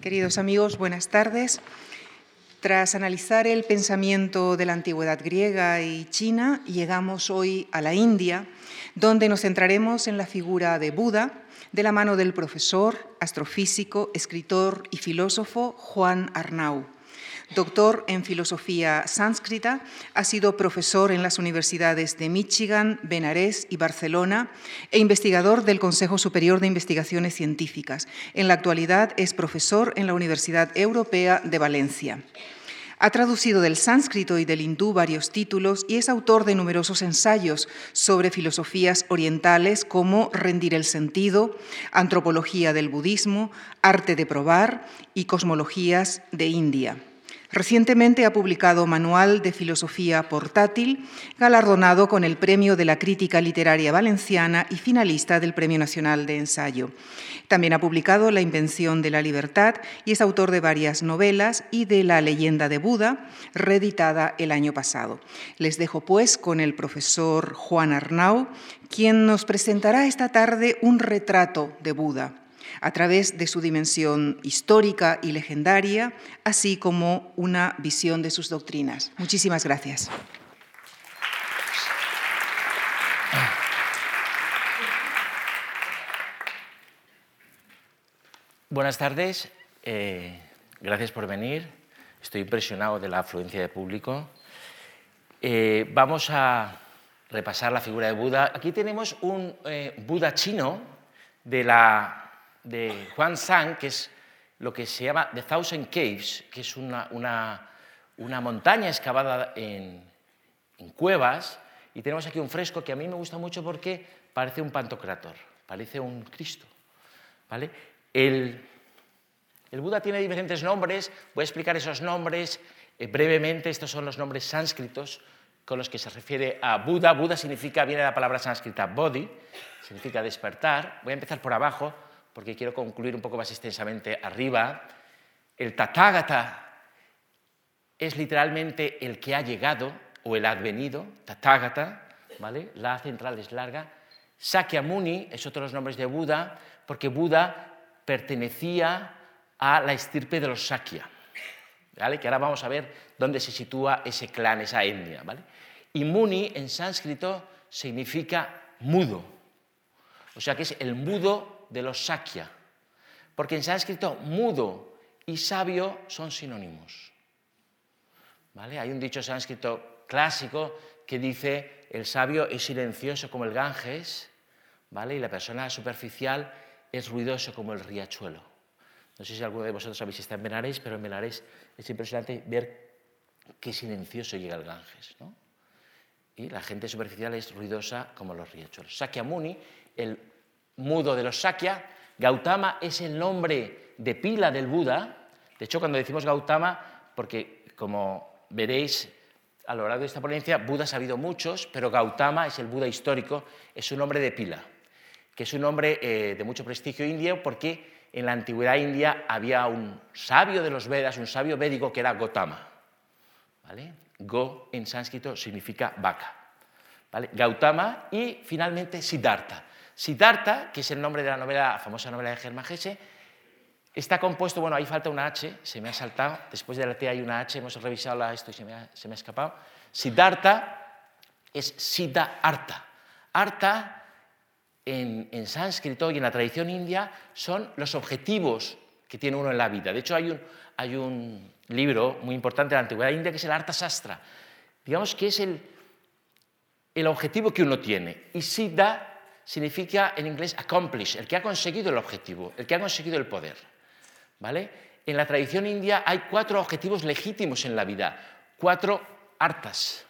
Queridos amigos, buenas tardes. Tras analizar el pensamiento de la antigüedad griega y china, llegamos hoy a la India, donde nos centraremos en la figura de Buda, de la mano del profesor, astrofísico, escritor y filósofo Juan Arnau. Doctor en filosofía sánscrita, ha sido profesor en las universidades de Michigan, Benarés y Barcelona e investigador del Consejo Superior de Investigaciones Científicas. En la actualidad es profesor en la Universidad Europea de Valencia. Ha traducido del sánscrito y del hindú varios títulos y es autor de numerosos ensayos sobre filosofías orientales como Rendir el sentido, Antropología del budismo, Arte de probar y Cosmologías de India. Recientemente ha publicado Manual de Filosofía Portátil, galardonado con el Premio de la Crítica Literaria Valenciana y finalista del Premio Nacional de Ensayo. También ha publicado La Invención de la Libertad y es autor de varias novelas y de La leyenda de Buda, reeditada el año pasado. Les dejo pues con el profesor Juan Arnau, quien nos presentará esta tarde un retrato de Buda a través de su dimensión histórica y legendaria, así como una visión de sus doctrinas. Muchísimas gracias. Buenas tardes, eh, gracias por venir. Estoy impresionado de la afluencia de público. Eh, vamos a repasar la figura de Buda. Aquí tenemos un eh, Buda chino de la de Juan Sang, que es lo que se llama The Thousand Caves, que es una, montaña excavada en, cuevas, y tenemos aquí un fresco que a mí me gusta mucho porque parece un pantocrator, parece un Cristo. ¿vale? El, Buda tiene diferentes nombres, voy a explicar esos nombres eh, brevemente, estos son los nombres sánscritos con los que se refiere a Buda. Buda significa, viene de la palabra sánscrita bodhi, significa despertar. Voy a empezar por abajo porque quiero concluir un poco más extensamente arriba, el Tathagata es literalmente el que ha llegado o el advenido, Tathagata, ¿vale? La central es larga. Sakyamuni es otro de los nombres de Buda, porque Buda pertenecía a la estirpe de los Sakya, ¿vale? que ahora vamos a ver dónde se sitúa ese clan, esa etnia. ¿vale? Y Muni en sánscrito significa mudo, o sea que es el mudo de los Sakya, porque en sánscrito mudo y sabio son sinónimos. ¿Vale? Hay un dicho sánscrito clásico que dice el sabio es silencioso como el Ganges, ¿vale? y la persona superficial es ruidoso como el riachuelo. No sé si alguno de vosotros habéis estado en Benares, pero en Benares es impresionante ver qué silencioso llega el Ganges. ¿no? Y la gente superficial es ruidosa como los riachuelos. Sakyamuni, el mudo de los Sakya. Gautama es el nombre de pila del Buda. De hecho, cuando decimos Gautama, porque como veréis a lo largo de esta ponencia, Buda ha habido muchos, pero Gautama es el Buda histórico, es un nombre de pila, que es un nombre eh, de mucho prestigio indio porque en la antigüedad india había un sabio de los Vedas, un sabio védico que era Gotama. ¿vale? Go en sánscrito significa vaca. ¿vale? Gautama y finalmente Siddhartha. Siddhartha, que es el nombre de la famosa novela de Germán Gese, está compuesto, bueno, ahí falta una H, se me ha saltado, después de la T hay una H, hemos revisado esto y se me ha, escapado. Siddhartha es Siddha Arta. Arta, en, en, sánscrito y en la tradición india, son los objetivos que tiene uno en la vida. De hecho, hay un, hay un libro muy importante de la antigüedad india que es el Arta Sastra. Digamos que es el, el objetivo que uno tiene. Y Siddha significa en inglés accomplish, el que ha conseguido el objetivo, el que ha conseguido el poder. ¿Vale? En la tradición india hay cuatro objetivos legítimos en la vida, cuatro artas.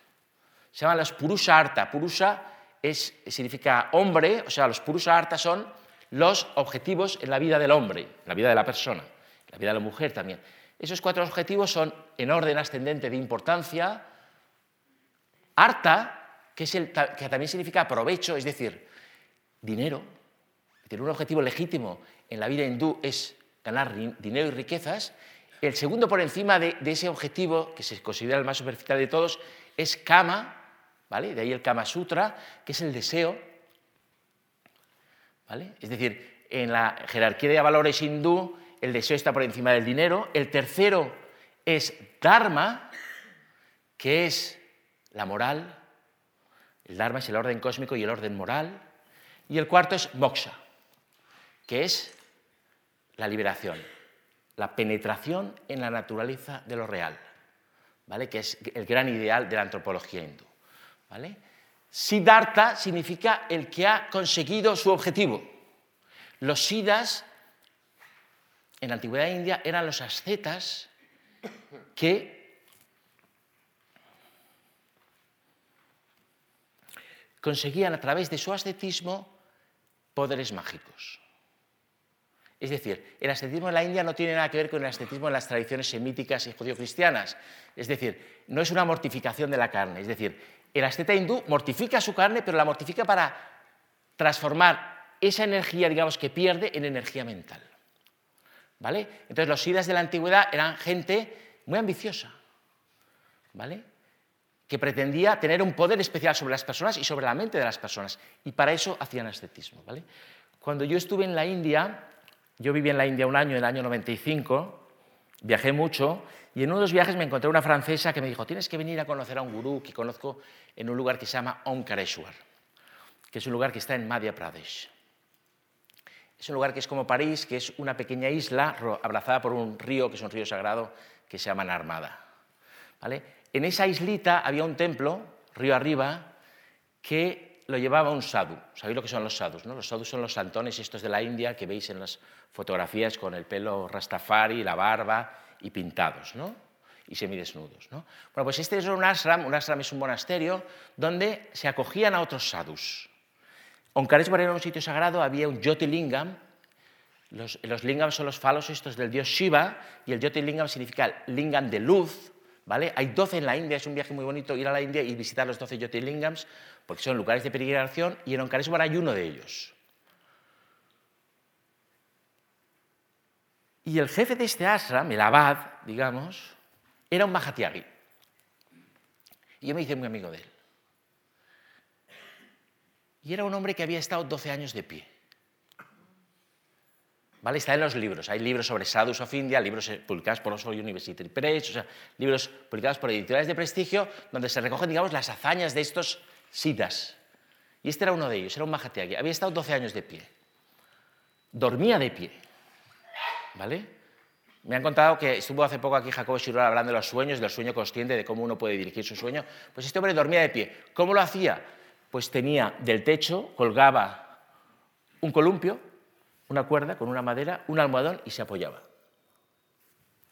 Se llaman las purusha arta. Purusha es, significa hombre, o sea, los purusha arta son los objetivos en la vida del hombre, en la vida de la persona, en la vida de la mujer también. Esos cuatro objetivos son en orden ascendente de importancia. Arta, que, es el, que también significa provecho, es decir, dinero, tener un objetivo legítimo en la vida hindú es ganar dinero y riquezas, el segundo por encima de, ese objetivo, que se considera el más superficial de todos, es Kama, ¿vale? De ahí el Kama Sutra, que es el deseo. ¿vale? Es decir, en la jerarquía de valores hindú, el deseo está por encima del dinero. El tercero es Dharma, que es la moral. El Dharma es el orden cósmico y el orden moral. Y el cuarto es Moksha, que es la liberación, la penetración en la naturaleza de lo real, ¿vale? que es el gran ideal de la antropología hindú. ¿vale? Siddhartha significa el que ha conseguido su objetivo. Los siddhas en la antigüedad india eran los ascetas que conseguían a través de su ascetismo poderes mágicos. Es decir, el ascetismo en la India no tiene nada que ver con el ascetismo en las tradiciones semíticas y judío-cristianas. Es decir, no es una mortificación de la carne. Es decir, el asceta hindú mortifica su carne, pero la mortifica para transformar esa energía, digamos, que pierde en energía mental. ¿Vale? Entonces los siddhas de la antigüedad eran gente muy ambiciosa, ¿vale? Que pretendía tener un poder especial sobre las personas y sobre la mente de las personas. Y para eso hacían ascetismo, ¿vale? Cuando yo estuve en la India, yo viví en la India un año, en el año 95, viajé mucho y en uno de los viajes me encontré una francesa que me dijo, tienes que venir a conocer a un gurú que conozco en un lugar que se llama Omkareshwar, que es un lugar que está en Madhya Pradesh. Es un lugar que es como París, que es una pequeña isla abrazada por un río, que es un río sagrado, que se llama Narmada. ¿Vale? En esa islita había un templo, río arriba, que lo llevaba un sadhu. ¿Sabéis lo que son los sadhus? ¿no? Los sadhus son los santones estos de la India que veis en las fotografías con el pelo rastafari, la barba y pintados, ¿no? y semidesnudos. ¿no? Bueno, pues este es un ashram, un ashram es un monasterio donde se acogían a otros sadhus. Omkareshwar era un sitio sagrado, había un Jyotirlingam, los, los lingams son los falos estos del dios Shiva, y el Jyotirlingam significa lingam de luz, Hay 12 en la India, es un viaje muy bonito ir a la India y visitar los 12 Jyotirlingams, porque son lugares de peregrinación, y en Omkareshwar hay uno de ellos. Y el jefe de este ashram, el abad, digamos, era un Mahatyagi. Y yo me hice muy amigo de él. Y era un hombre que había estado 12 años de pie. ¿Vale? Está en los libros. Hay libros sobre Sadhus of India, libros eh, publicados por Oxford University Press, libros publicados por editoriales de prestigio, donde se recogen, digamos, las hazañas de estos siddhas. Y este era uno de ellos, era un Mahatyagi. Había estado 12 años de pie. Dormía de pie. ¿Vale? Me han contado que estuvo hace poco aquí Jacobo Shirora hablando de los sueños, del sueño consciente, de cómo uno puede dirigir su sueño. Pues este hombre dormía de pie. ¿Cómo lo hacía? Pues tenía del techo, colgaba un columpio, una cuerda con una madera, un almohadón y se apoyaba.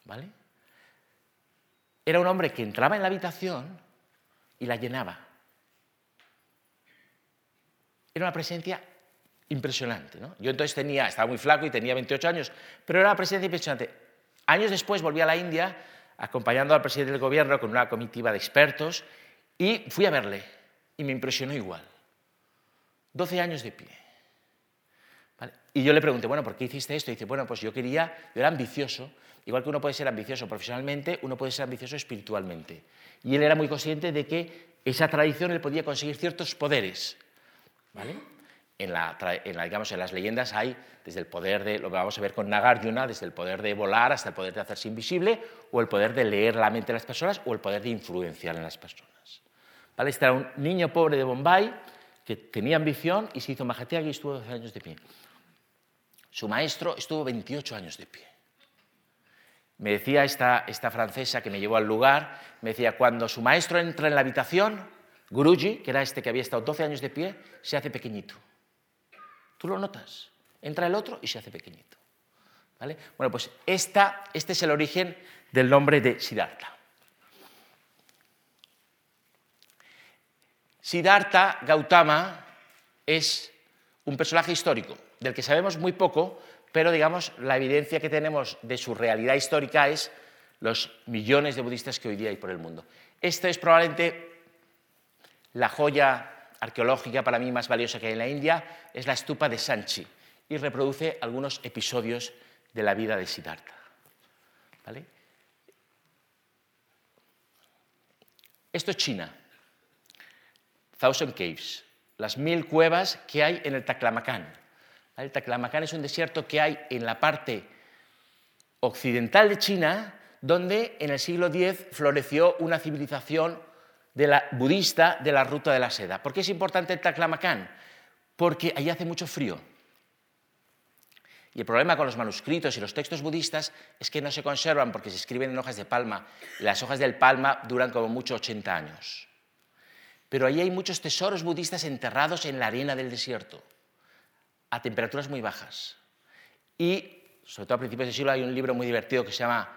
¿Vale? Era un hombre que entraba en la habitación y la llenaba. Era una presencia impresionante. ¿no? Yo entonces tenía, estaba muy flaco y tenía 28 años, pero era una presencia impresionante. Años después volví a la India acompañando al presidente del gobierno con una comitiva de expertos y fui a verle y me impresionó igual. 12 años de pie. Y yo le pregunté, bueno, ¿por qué hiciste esto? Y dice, bueno, pues yo quería, yo era ambicioso, igual que uno puede ser ambicioso profesionalmente, uno puede ser ambicioso espiritualmente. Y él era muy consciente de que esa tradición él podía conseguir ciertos poderes. ¿Vale? en, la, digamos, en las leyendas hay desde el poder de, lo vamos a ver con Nagarjuna, desde el poder de volar hasta el poder de hacerse invisible, o el poder de leer la mente de las personas, o el poder de influenciar en las personas. ¿Vale? Este era un niño pobre de Bombay que tenía ambición y se hizo Mahatyagi y estuvo 12 años de pie. Su maestro estuvo 28 años de pie. Me decía esta, esta francesa que me llevó al lugar, me decía, cuando su maestro entra en la habitación, Guruji, que era este que había estado 12 años de pie, se hace pequeñito. Tú lo notas. Entra el otro y se hace pequeñito. ¿Vale? Bueno, pues esta, este es el origen del nombre de Siddhartha. Siddhartha Gautama es un personaje histórico del que sabemos muy poco, pero digamos la evidencia que tenemos de su realidad histórica es los millones de budistas que hoy día hay por el mundo. Esta es probablemente la joya arqueológica para mí más valiosa que hay en la India es la estupa de Sanchi y reproduce algunos episodios de la vida de Siddhartha. Esto es China, Thousand Caves, las mil cuevas que hay en el Taklamakan. El Taklamakan es un desierto que hay en la parte occidental de China, donde en el siglo X floreció una civilización de la, budista de la ruta de la seda. ¿Por qué es importante el Taklamakan? Porque allí hace mucho frío. Y el problema con los manuscritos y los textos budistas es que no se conservan porque se escriben en hojas de palma. las hojas del palma duran como mucho 80 años. Pero allí hay muchos tesoros budistas enterrados en la arena del desierto, a temperaturas muy bajas. Y, sobre todo a principios del siglo, hay un libro muy divertido que se llama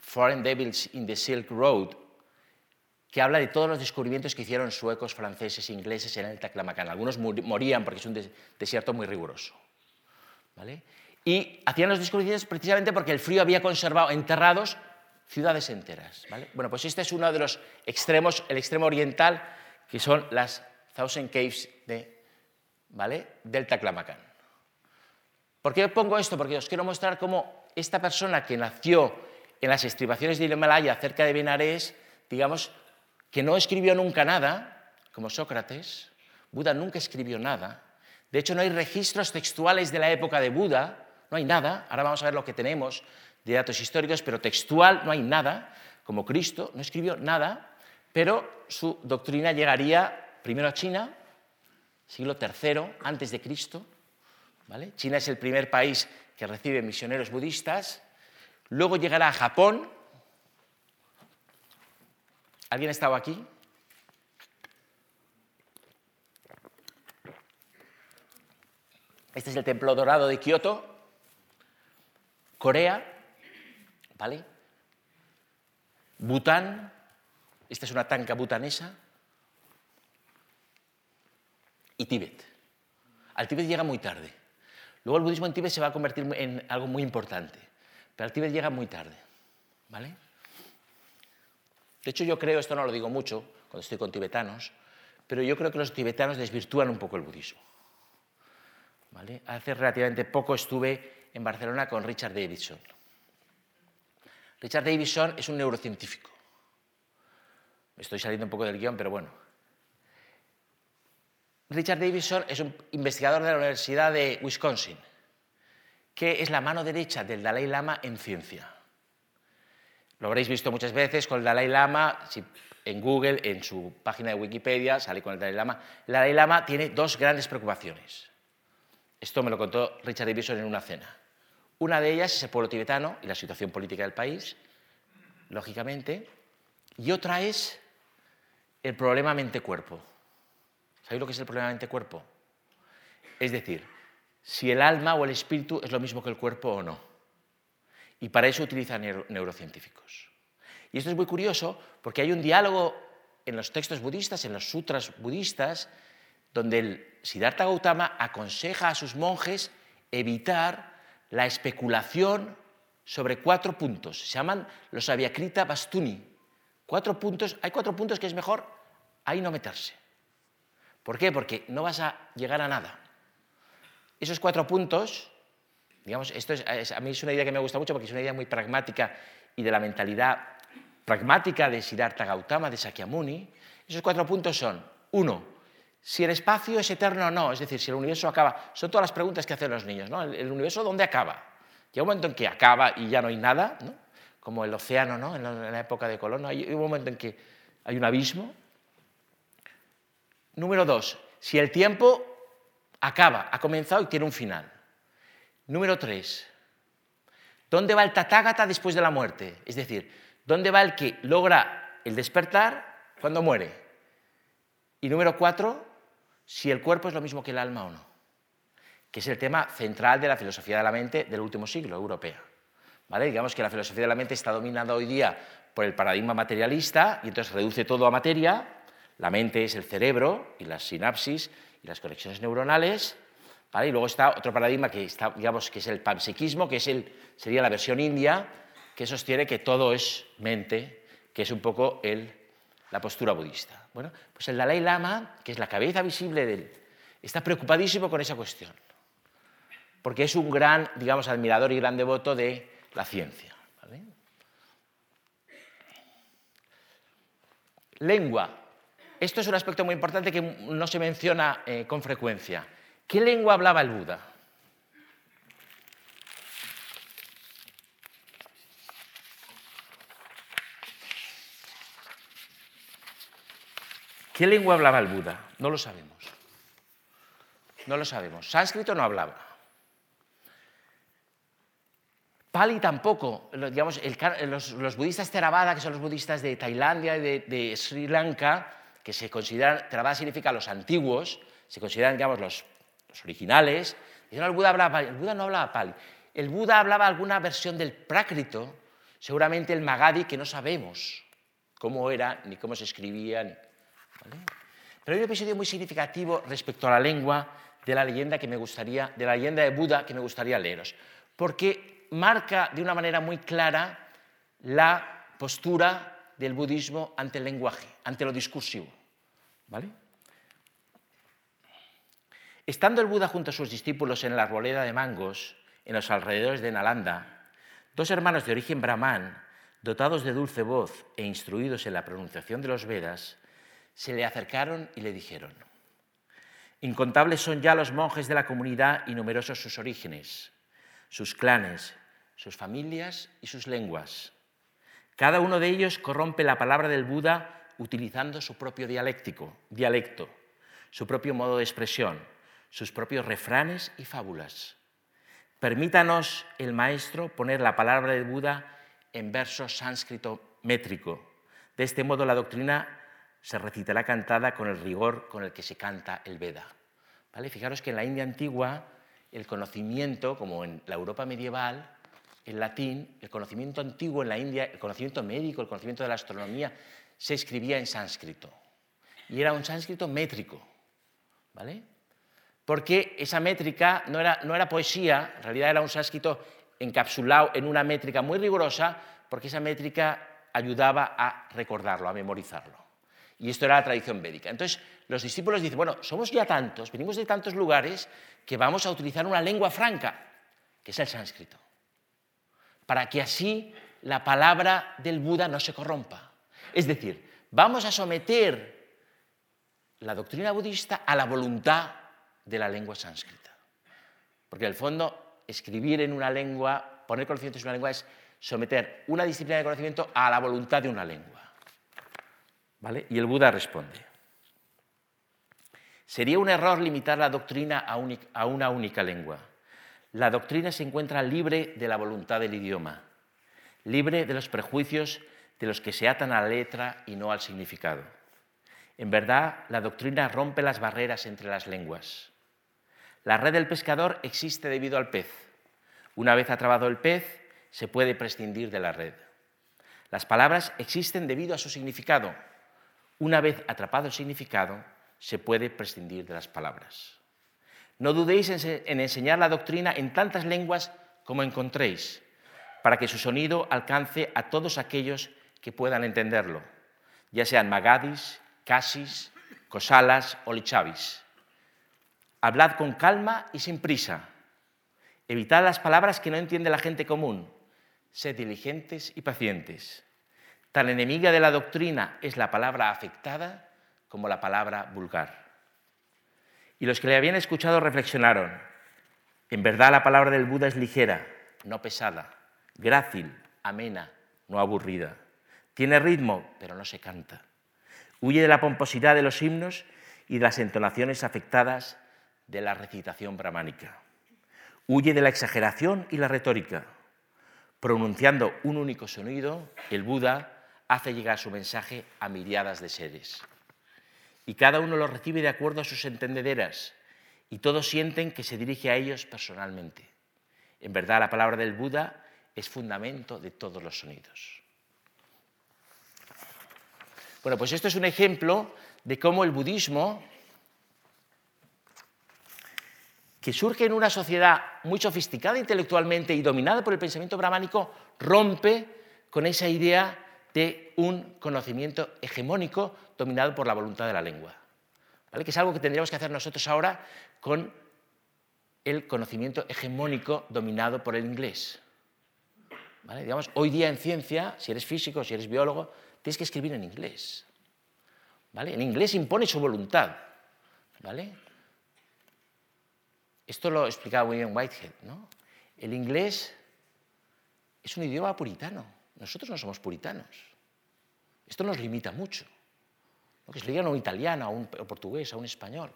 Foreign Devils in the Silk Road, que habla de todos los descubrimientos que hicieron suecos, franceses, ingleses en el Taklamakan. Algunos morían porque es un desierto muy riguroso. Y hacían los descubrimientos precisamente porque el frío había conservado enterrados ciudades enteras. Bueno, pues este es uno de los extremos, el extremo oriental, que son las Thousand Caves de, ¿vale? del. ¿Por qué pongo esto? Porque os quiero mostrar cómo esta persona que nació en las estribaciones del Himalaya cerca de Benares, digamos, que no escribió nunca nada, como Sócrates, Buda nunca escribió nada. De hecho, no hay registros textuales de la época de Buda, no hay nada. Ahora vamos a ver lo que tenemos de datos históricos, pero textual no hay nada. Como Cristo no escribió nada, pero su doctrina llegaría primero a China, siglo III antes de Cristo. ¿vale? China es el primer país que recibe misioneros budistas. Luego llegará a Japón, ¿Alguien ha estado aquí? Este es el templo dorado de Kioto, Corea, ¿vale? Bután, esta es una tanca butanesa, y Tíbet. Al Tíbet llega muy tarde. Luego el budismo en Tíbet se va a convertir en algo muy importante, pero al Tíbet llega muy tarde, ¿vale? De hecho, yo creo, esto no lo digo mucho cuando estoy con tibetanos, pero yo creo que los tibetanos desvirtúan un poco el budismo. Hace relativamente poco estuve en Barcelona con Richard Davidson. Richard Davidson es un neurocientífico. Estoy saliendo un poco del guion, pero bueno. Richard Davidson es un investigador de la Universidad de Wisconsin, que es la mano derecha del Dalai Lama en ciencia. Lo habréis visto muchas veces con el Dalai Lama, en Google, en su página de Wikipedia, sale con el Dalai Lama. El Dalai Lama tiene dos grandes preocupaciones. Esto me lo contó Richard Davidson en una cena. Una de ellas es el pueblo tibetano y la situación política del país, lógicamente, y otra es el problema mente-cuerpo. ¿Sabéis lo que es el problema mente-cuerpo? Es decir, si el alma o el espíritu es lo mismo que el cuerpo o no. Y para eso utilizan neurocientíficos. Y esto es muy curioso porque hay un diálogo en los textos budistas, en los sutras budistas, donde el Siddhartha Gautama aconseja a sus monjes evitar la especulación sobre cuatro puntos. Se llaman los Avyakrita Bastuni. Cuatro puntos, hay cuatro puntos que es mejor ahí no meterse. ¿Por qué? Porque no vas a llegar a nada. Esos cuatro puntos Digamos, esto es, a mí es una idea que me gusta mucho porque es una idea muy pragmática y de la mentalidad pragmática de Siddhartha Gautama, de Sakyamuni. Esos cuatro puntos son, uno, si el espacio es eterno o no, es decir, si el universo acaba. Son todas las preguntas que hacen los niños, ¿no? ¿El, universo dónde acaba? Llega un momento en que acaba y ya no hay nada, como el océano ¿no? en, la, época de Colón, hay un momento en que hay un abismo. Número dos, si el tiempo acaba, ha comenzado y tiene un final. Número tres, ¿dónde va el tatágata después de la muerte? Es decir, ¿dónde va el que logra el despertar cuando muere? Y número cuatro, si el cuerpo es lo mismo que el alma o no, que es el tema central de la filosofía de la mente del último siglo, europea. ¿Vale? Digamos que la filosofía de la mente está dominada hoy día por el paradigma materialista y entonces reduce todo a materia. La mente es el cerebro y las sinapsis y las conexiones neuronales y luego está otro paradigma que, está, digamos, que es el panpsiquismo, que es el, sería la versión india, que sostiene que todo es mente, que es un poco el, la postura budista. Bueno, pues el Dalai Lama, que es la cabeza visible del, está preocupadísimo con esa cuestión, porque es un gran, digamos, admirador y gran devoto de la ciencia. Lengua esto es un aspecto muy importante que no se menciona eh, con frecuencia. ¿Qué lengua hablaba el Buda? ¿Qué lengua hablaba el Buda? No lo sabemos. No lo sabemos. Sánscrito no hablaba. Pali tampoco. Digamos, los, budistas Theravada, que son los budistas de Tailandia y de Sri Lanka, que se consideran, Theravada significa los antiguos, se consideran, digamos, los, originales, dicen, el Buda hablaba El Buda no hablaba Pali. El Buda hablaba alguna versión del Prácrito, seguramente el Magadhi, que no sabemos cómo era, ni cómo se escribía. Pero hay un episodio muy significativo respecto a la lengua de la leyenda que me gustaría, de la leyenda de Buda que me gustaría leeros, porque marca de una manera muy clara la postura del budismo ante el lenguaje, ante lo discursivo. Estando el Buda junto a sus discípulos en la arboleda de mangos, en los alrededores de Nalanda, dos hermanos de origen brahman, dotados de dulce voz e instruidos en la pronunciación de los Vedas, se le acercaron y le dijeron, Incontables son ya los monjes de la comunidad y numerosos sus orígenes, sus clanes, sus familias y sus lenguas. Cada uno de ellos corrompe la palabra del Buda utilizando su propio dialéctico, dialecto, su propio modo de expresión, sus propios refranes y fábulas. Permítanos, el maestro, poner la palabra del Buda en verso sánscrito métrico. De este modo la doctrina se recitará cantada con el rigor con el que se canta el Veda. ¿Vale? Fijaros que en la India antigua el conocimiento, como en la Europa medieval, el latín, el conocimiento antiguo en la India, el conocimiento médico, el conocimiento de la astronomía, se escribía en sánscrito. Y era un sánscrito métrico. ¿Vale? porque esa métrica no era, no era poesía, en realidad era un sánscrito encapsulado en una métrica muy rigurosa, porque esa métrica ayudaba a recordarlo, a memorizarlo. Y esto era la tradición védica. Entonces, los discípulos dicen, bueno, somos ya tantos, venimos de tantos lugares, que vamos a utilizar una lengua franca, que es el sánscrito, para que así la palabra del Buda no se corrompa. Es decir, vamos a someter la doctrina budista a la voluntad de la lengua sánscrita. Porque en el fondo, escribir en una lengua, poner conocimientos en una lengua es someter una disciplina de conocimiento a la voluntad de una lengua. ¿Vale? Y el Buda responde. Sería un error limitar la doctrina a, una única lengua. La doctrina se encuentra libre de la voluntad del idioma, libre de los prejuicios de los que se atan a la letra y no al significado. En verdad, la doctrina rompe las barreras entre las lenguas. La red del pescador existe debido al pez. Una vez atrapado el pez, se puede prescindir de la red. Las palabras existen debido a su significado. Una vez atrapado el significado, se puede prescindir de las palabras. No dudéis en enseñar la doctrina en tantas lenguas como encontréis, para que su sonido alcance a todos aquellos que puedan entenderlo, ya sean magadis, casis, cosalas o lichavis. Hablad con calma y sin prisa. Evitad las palabras que no entiende la gente común. Sed diligentes y pacientes. Tan enemiga de la doctrina es la palabra afectada como la palabra vulgar. Y los que le habían escuchado reflexionaron. En verdad la palabra del Buda es ligera, no pesada, grácil, amena, no aburrida. Tiene ritmo, pero no se canta. Huye de la pomposidad de los himnos y de las entonaciones afectadas de la recitación brahmánica. Huye de la exageración y la retórica. Pronunciando un único sonido, el Buda hace llegar su mensaje a miriadas de seres. Y cada uno lo recibe de acuerdo a sus entendederas, y todos sienten que se dirige a ellos personalmente. En verdad, la palabra del Buda es fundamento de todos los sonidos. Bueno, pues esto es un ejemplo de cómo el budismo que surge en una sociedad muy sofisticada intelectualmente y dominada por el pensamiento brahmánico, rompe con esa idea de un conocimiento hegemónico dominado por la voluntad de la lengua. ¿Vale? Que es algo que tendríamos que hacer nosotros ahora con el conocimiento hegemónico dominado por el inglés. Digamos, hoy día en ciencia, si eres físico, si eres biólogo, tienes que escribir en inglés. ¿Vale? En inglés impone su voluntad. ¿Vale? Esto lo explicaba William Whitehead. ¿no? El inglés es un idioma puritano. Nosotros no somos puritanos. Esto nos limita mucho. que se lo digan a un italiano, a un portugués, a un español.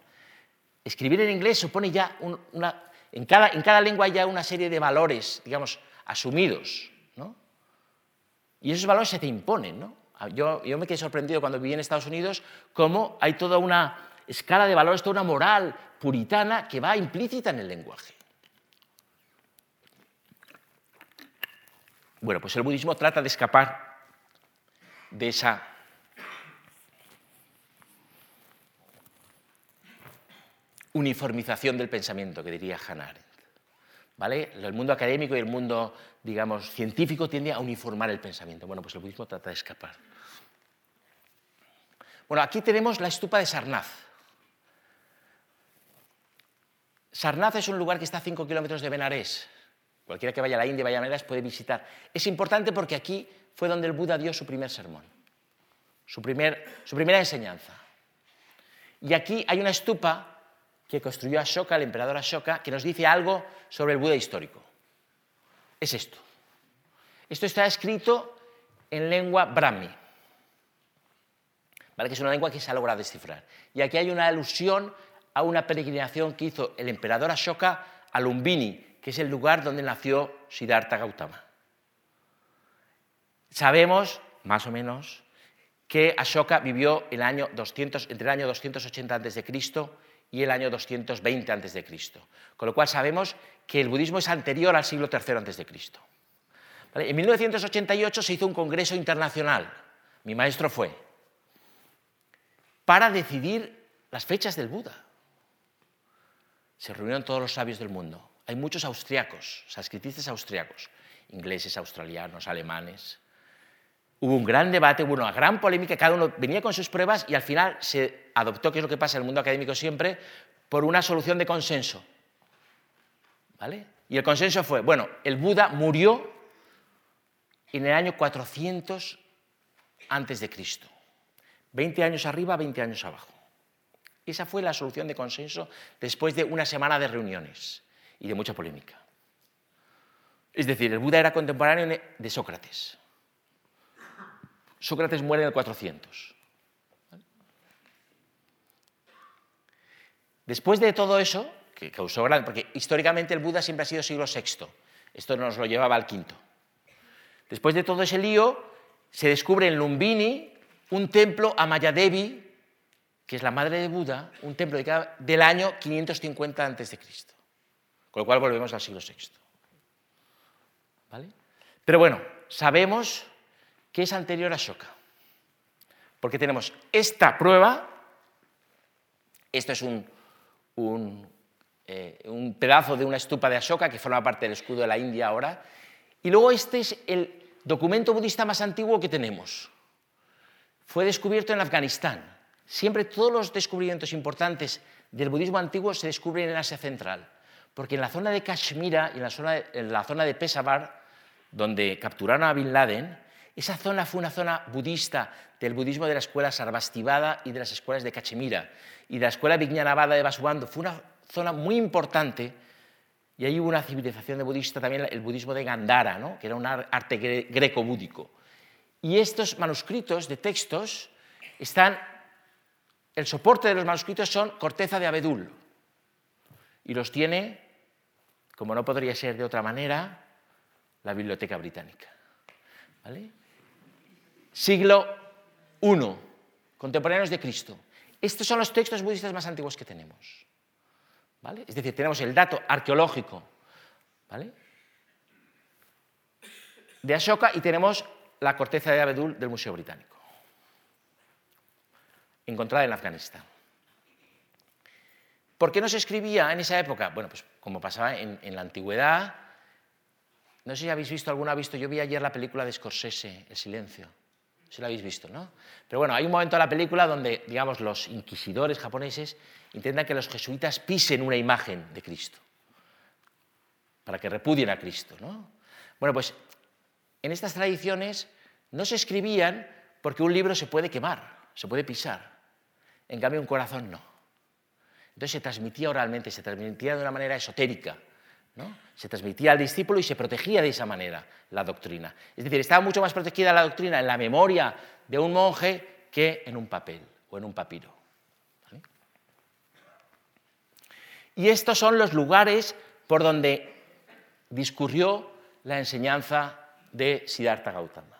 Escribir en inglés supone ya una... En cada, en cada lengua hay ya una serie de valores, digamos, asumidos, ¿no? Y esos valores se te imponen, ¿no? Yo, yo me quedé sorprendido cuando viví en Estados Unidos cómo hay toda una escala de valores, toda una moral puritana que va implícita en el lenguaje. Bueno, pues el budismo trata de escapar de esa uniformización del pensamiento, que diría Hannah Arendt. El mundo académico y el mundo, digamos, científico tiende a uniformar el pensamiento. Bueno, pues el budismo trata de escapar. Bueno, aquí tenemos la estupa de Sarnath. Sarnath es un lugar que está a 5 kilómetros de Benarés. Cualquiera que vaya a la India, vaya a Benarés, puede visitar. Es importante porque aquí fue donde el Buda dio su primer sermón, su primera enseñanza. Y aquí hay una estupa que construyó Ashoka, el emperador Ashoka, que nos dice algo sobre el Buda histórico. Es esto. Esto está escrito en lengua brahmi, ¿vale? que es una lengua que se ha logrado descifrar. Y aquí hay una alusión a una peregrinación que hizo el emperador Ashoka a Lumbini, que es el lugar donde nació Siddhartha Gautama. Sabemos, más o menos, que Ashoka vivió el año 200, entre el año 280 a.C y el año 220 a.C. Con lo cual sabemos que el budismo es anterior al siglo III a.C. ¿Vale? En 1988 se hizo un congreso internacional, mi maestro fue, para decidir las fechas del Buda. Se reunieron todos los sabios del mundo. Hay muchos austriacos, sanscritistas austriacos, ingleses, australianos, alemanes, hubo un gran debate, hubo una gran polémica, cada uno venía con sus pruebas y al final se adoptó, que es lo que pasa en el mundo académico siempre, por una solución de consenso. ¿Vale? Y el consenso fue, bueno, el Buda murió en el año 400 antes de Cristo. 20 años arriba, 20 años abajo. Esa fue la solución de consenso después de una semana de reuniones y de mucha polémica. Es decir, el Buda era contemporáneo de Sócrates. Sócrates muere en el 400. Después de todo eso, que causó gran... porque históricamente el Buda siempre ha sido siglo VI, esto nos lo llevaba al quinto. Después de todo ese lío, se descubre en Lumbini un templo a Mayadevi, que es la madre de Buda, un templo del año 550 a.C. Con lo cual volvemos al siglo VI. ¿Vale? Pero bueno, sabemos que es anterior a Shoka. Porque tenemos esta prueba, esto es un, eh, un, pedazo de una estupa de Ashoka que forma parte del escudo de la India ahora, y luego este es el documento budista más antiguo que tenemos. Fue descubierto en Afganistán. Siempre todos los descubrimientos importantes del budismo antiguo se descubren en Asia Central, porque en la zona de Kashmira y en la zona de, en la zona de Peshawar, donde capturaron a Bin Laden, esa zona fue una zona budista del budismo de la escuela Sarvastivada y de las escuelas de Cachemira y de la escuela Vijnanavada de Vasubandhu. Fue una zona muy importante y ahí hubo una civilización de budista, también el budismo de Gandhara, que era un arte greco-búdico. Y estos manuscritos de textos están, el soporte de los manuscritos son corteza de abedul y los tiene, como no podría ser de otra manera, la Biblioteca Británica. ¿Vale? Siglo I, contemporáneos de Cristo. Estos son los textos budistas más antiguos que tenemos. ¿Vale? Es decir, tenemos el dato arqueológico ¿vale? de Ashoka y tenemos la corteza de abedul del Museo Británico, encontrada en Afganistán. ¿Por qué no se escribía en esa época? Bueno, pues como pasaba en, la antigüedad, no sé si habéis visto, alguno ha visto, yo vi ayer la película de Scorsese, El Silencio. Si lo habéis visto, ¿no? Pero bueno, hay un momento en la película donde, digamos, los inquisidores japoneses intentan que los jesuitas pisen una imagen de Cristo, para que repudien a Cristo, ¿no? Bueno, pues en estas tradiciones no se escribían porque un libro se puede quemar, se puede pisar. En cambio, un corazón no. Entonces se transmitía oralmente, se transmitía de una manera esotérica, se transmitía al discípulo y se protegía de esa manera la doctrina. Es decir, estaba mucho más protegida la doctrina en la memoria de un monje que en un papel o en un papiro. Y estos son los lugares por donde discurrió la enseñanza de Siddhartha Gautama.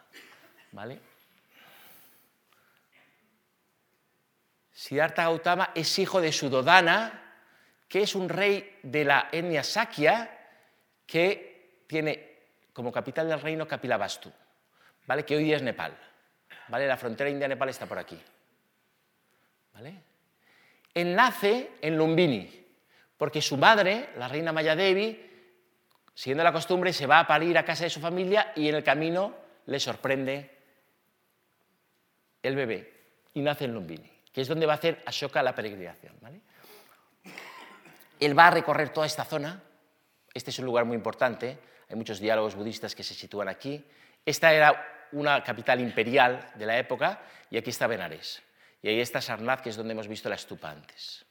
¿Vale? Siddhartha Gautama es hijo de Sudodana, que es un rey de la etnia Sakya que tiene como capital del reino Kapilavastu, ¿vale? que hoy día es Nepal. ¿vale? La frontera India-Nepal está por aquí. ¿vale? Él nace en Lumbini, porque su madre, la reina Mayadevi, siguiendo la costumbre, se va a parir a casa de su familia y en el camino le sorprende el bebé y nace en Lumbini, que es donde va a hacer Ashoka la peregrinación. Él va a recorrer toda esta zona, este es un lugar muy importante, hay muchos diálogos budistas que se sitúan aquí. Esta era una capital imperial de la época y aquí está Benares. Y ahí está Sarnath, que es donde hemos visto la estupa antes.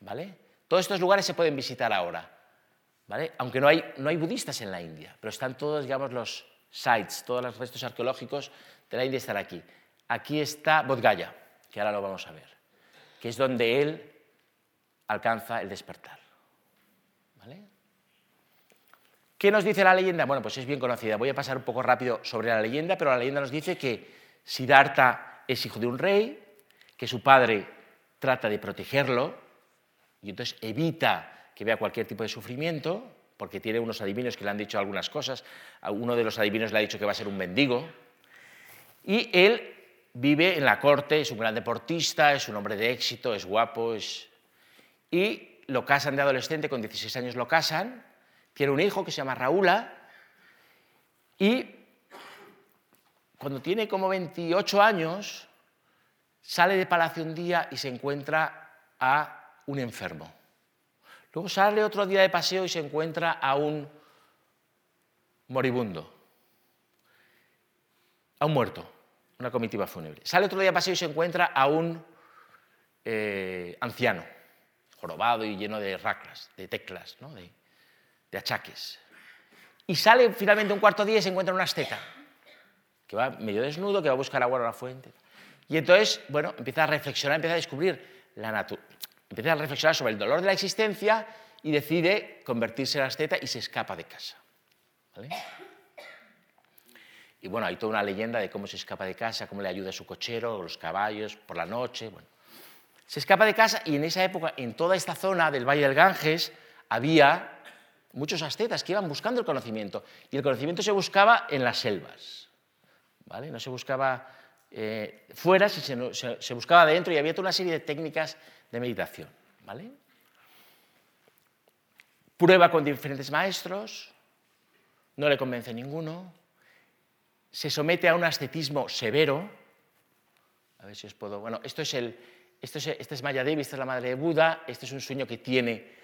¿Vale? Todos estos lugares se pueden visitar ahora. Aunque no hay, no hay budistas en la India, pero están todos, digamos, los sites, todos los restos arqueológicos de la India están aquí. Aquí está Bodh que ahora lo vamos a ver, que es donde él alcanza el despertar. ¿Vale? ¿Qué nos dice la leyenda? Bueno, pues es bien conocida. Voy a pasar un poco rápido sobre la leyenda, pero la leyenda nos dice que Siddhartha es hijo de un rey, que su padre trata de protegerlo y entonces evita que vea cualquier tipo de sufrimiento, porque tiene unos adivinos que le han dicho algunas cosas. Uno de los adivinos le ha dicho que va a ser un mendigo. Y él vive en la corte, es un gran deportista, es un hombre de éxito, es guapo. Es... Y lo casan de adolescente, con 16 años lo casan. Tiene un hijo que se llama Raúla. Y cuando tiene como 28 años, sale de palacio un día y se encuentra a un enfermo. Luego sale otro día de paseo y se encuentra a un moribundo, a un muerto, una comitiva fúnebre. Sale otro día de paseo y se encuentra a un eh, anciano, jorobado y lleno de raclas, de teclas, de, de, achaques. Y sale finalmente un cuarto día y se encuentra una asteta, que va medio desnudo, que va a buscar agua a la fuente. Y entonces, bueno, empieza a reflexionar, empieza a descubrir la, naturaleza empieza a reflexionar sobre el dolor de la existencia y decide convertirse en asceta y se escapa de casa. Y bueno, hay toda una leyenda de cómo se escapa de casa, cómo le ayuda a su cochero, los caballos, por la noche. Bueno. Se escapa de casa y en esa época, en toda esta zona del Valle del Ganges, había muchos ascetas que iban buscando el conocimiento. Y el conocimiento se buscaba en las selvas. ¿vale? No se buscaba eh, fuera, se, se, buscaba dentro y había toda una serie de técnicas de meditación. ¿vale? Prueba con diferentes maestros, no le convence ninguno, se somete a un ascetismo severo. A ver si os puedo. Bueno, esto es el. Esto es, esta es Maya Devi, esta es la madre de Buda. Este es un sueño que tiene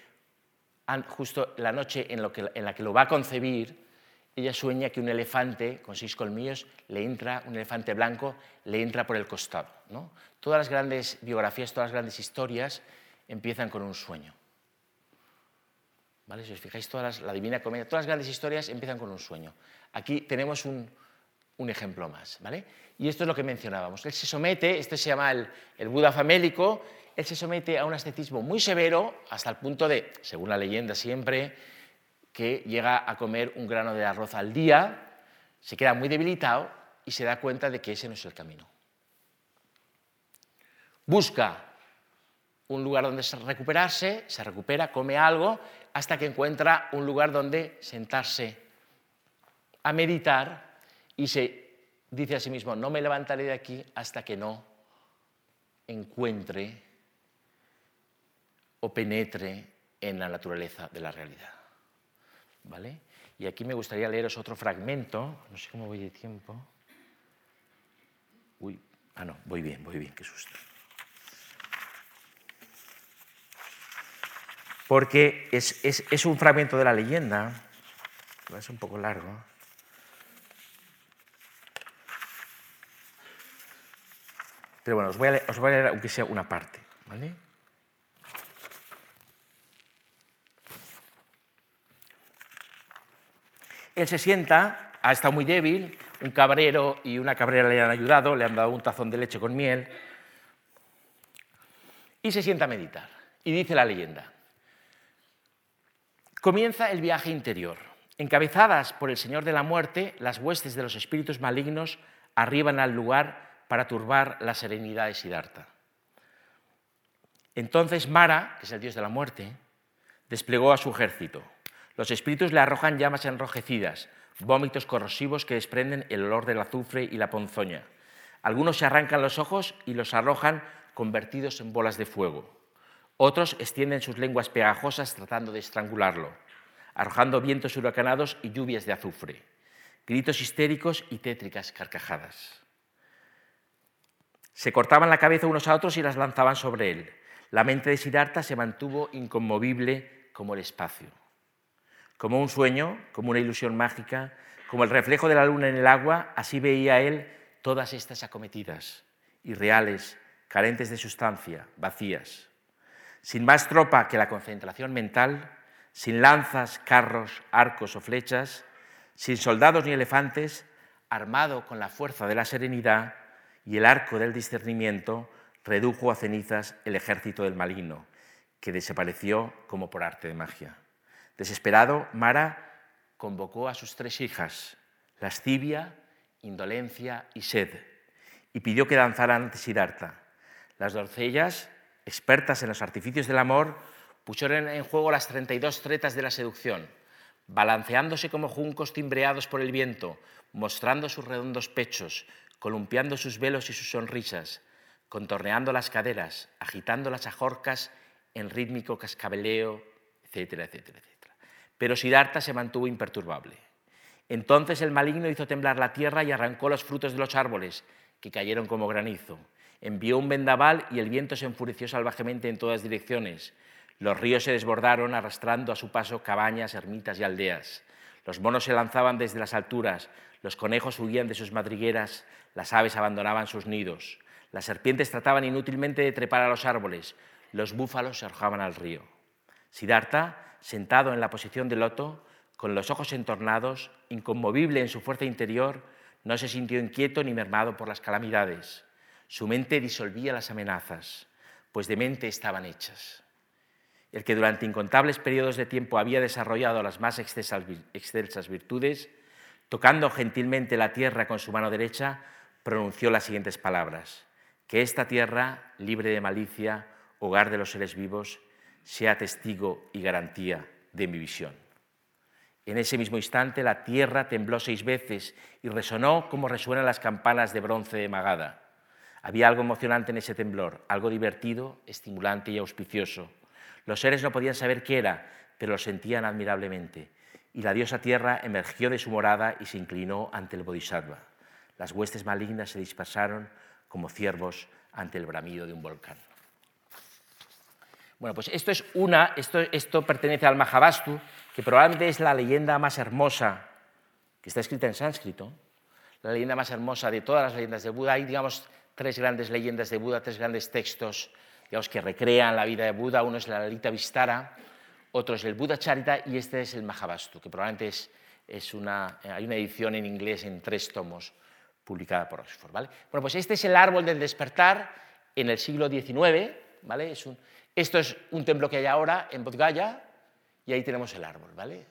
justo la noche en, la que lo va a concebir. Ella sueña que un elefante con seis colmillos le entra, un elefante blanco, le entra por el costado. Todas las grandes biografías, todas las grandes historias empiezan con un sueño. ¿Vale? Si os fijáis, todas la Divina Comedia, todas las grandes historias empiezan con un sueño. Aquí tenemos un, ejemplo más. ¿vale? Y esto es lo que mencionábamos. Él se somete, este se llama el, el Buda famélico, él se somete a un ascetismo muy severo, hasta el punto de, según la leyenda siempre, que llega a comer un grano de arroz al día, se queda muy debilitado y se da cuenta de que ese no es el camino. Busca un lugar donde recuperarse, se recupera, come algo, hasta que encuentra un lugar donde sentarse a meditar y se dice a sí mismo, no me levantaré de aquí hasta que no encuentre o penetre en la naturaleza de la realidad. ¿Vale? Y aquí me gustaría leeros otro fragmento, no sé cómo voy de tiempo. Uy, ah no, voy bien, voy bien, qué susto. porque es, un fragmento de la leyenda, es un poco largo. Pero bueno, os voy a leer, aunque sea una parte. ¿vale? Él se sienta, ha estado muy débil, un cabrero y una cabrera le han ayudado, le han dado un tazón de leche con miel. y se sienta a meditar. Y dice la leyenda, comienza el viaje interior. Encabezadas por el Señor de la Muerte, las huestes de los espíritus malignos arriban al lugar para turbar la serenidad de Siddhartha. Entonces Mara, que es el dios de la muerte, desplegó a su ejército. Los espíritus le arrojan llamas enrojecidas, vómitos corrosivos que desprenden el olor del azufre y la ponzoña. Algunos se arrancan los ojos y los arrojan convertidos en bolas de fuego. Otros extienden sus lenguas pegajosas tratando de estrangularlo, arrojando vientos huracanados y lluvias de azufre, gritos histéricos y tétricas carcajadas. Se cortaban la cabeza unos a otros y las lanzaban sobre él. La mente de Siddhartha se mantuvo inconmovible como el espacio. Como un sueño, como una ilusión mágica, como el reflejo de la luna en el agua, así veía él todas estas acometidas, irreales, carentes de sustancia, vacías. Sin más tropa que la concentración mental, sin lanzas, carros, arcos o flechas, sin soldados ni elefantes, armado con la fuerza de la serenidad y el arco del discernimiento, redujo a cenizas el ejército del maligno, que desapareció como por arte de magia. Desesperado, Mara convocó a sus tres hijas, lascivia, indolencia y sed, y pidió que danzaran ante Siddhartha. Las doncellas, expertas en los artificios del amor, pusieron en juego las 32 tretas de la seducción, balanceándose como juncos timbreados por el viento, mostrando sus redondos pechos, columpiando sus velos y sus sonrisas, contorneando las caderas, agitando las ajorcas en rítmico cascabeleo, etcétera, etcétera, etcétera. Pero Siddhartha se mantuvo imperturbable. Entonces el maligno hizo temblar la tierra y arrancó los frutos de los árboles, que cayeron como granizo. Envió un vendaval y el viento se enfureció salvajemente en todas direcciones. Los ríos se desbordaron, arrastrando a su paso cabañas, ermitas y aldeas. Los monos se lanzaban desde las alturas, los conejos huían de sus madrigueras, las aves abandonaban sus nidos, las serpientes trataban inútilmente de trepar a los árboles, los búfalos se arrojaban al río. Siddhartha, sentado en la posición de loto, con los ojos entornados, inconmovible en su fuerza interior, no se sintió inquieto ni mermado por las calamidades. Su mente disolvía las amenazas, pues de mente estaban hechas el que durante incontables periodos de tiempo había desarrollado las más excelsas virtudes, tocando gentilmente la tierra con su mano derecha, pronunció las siguientes palabras, que esta tierra, libre de malicia, hogar de los seres vivos, sea testigo y garantía de mi visión. En ese mismo instante la tierra tembló seis veces y resonó como resuenan las campanas de bronce de Magada. Había algo emocionante en ese temblor, algo divertido, estimulante y auspicioso. Los seres no podían saber qué era, pero lo sentían admirablemente. Y la diosa tierra emergió de su morada y se inclinó ante el Bodhisattva. Las huestes malignas se dispersaron como ciervos ante el bramido de un volcán. Bueno, pues esto es una, esto, esto pertenece al Mahabhastu, que probablemente es la leyenda más hermosa, que está escrita en sánscrito, la leyenda más hermosa de todas las leyendas de Buda. Hay, digamos, tres grandes leyendas de Buda, tres grandes textos digamos, que recrean la vida de Buda. Uno es la Lalita Vistara, otro es el Buda Charita y este es el Mahabhastu, que probablemente es, es una, hay una edición en inglés en tres tomos publicada por Oxford. ¿vale? Bueno, pues este es el árbol del despertar en el siglo XIX. ¿vale? Es un, esto es un templo que hay ahora en Bodh y ahí tenemos el árbol. ¿vale?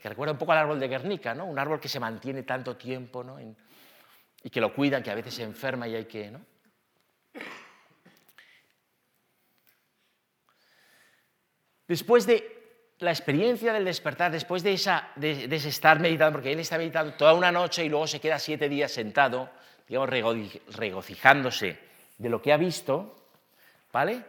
que recuerda un poco al árbol de Guernica, ¿no? un árbol que se mantiene tanto tiempo ¿no? y que lo cuidan, que a veces se enferma y hay que... ¿no? Después de la experiencia del despertar, después de, esa, de, estar meditando, porque él está meditando toda una noche y luego se queda siete días sentado, digamos, regocijándose de lo que ha visto, ¿vale?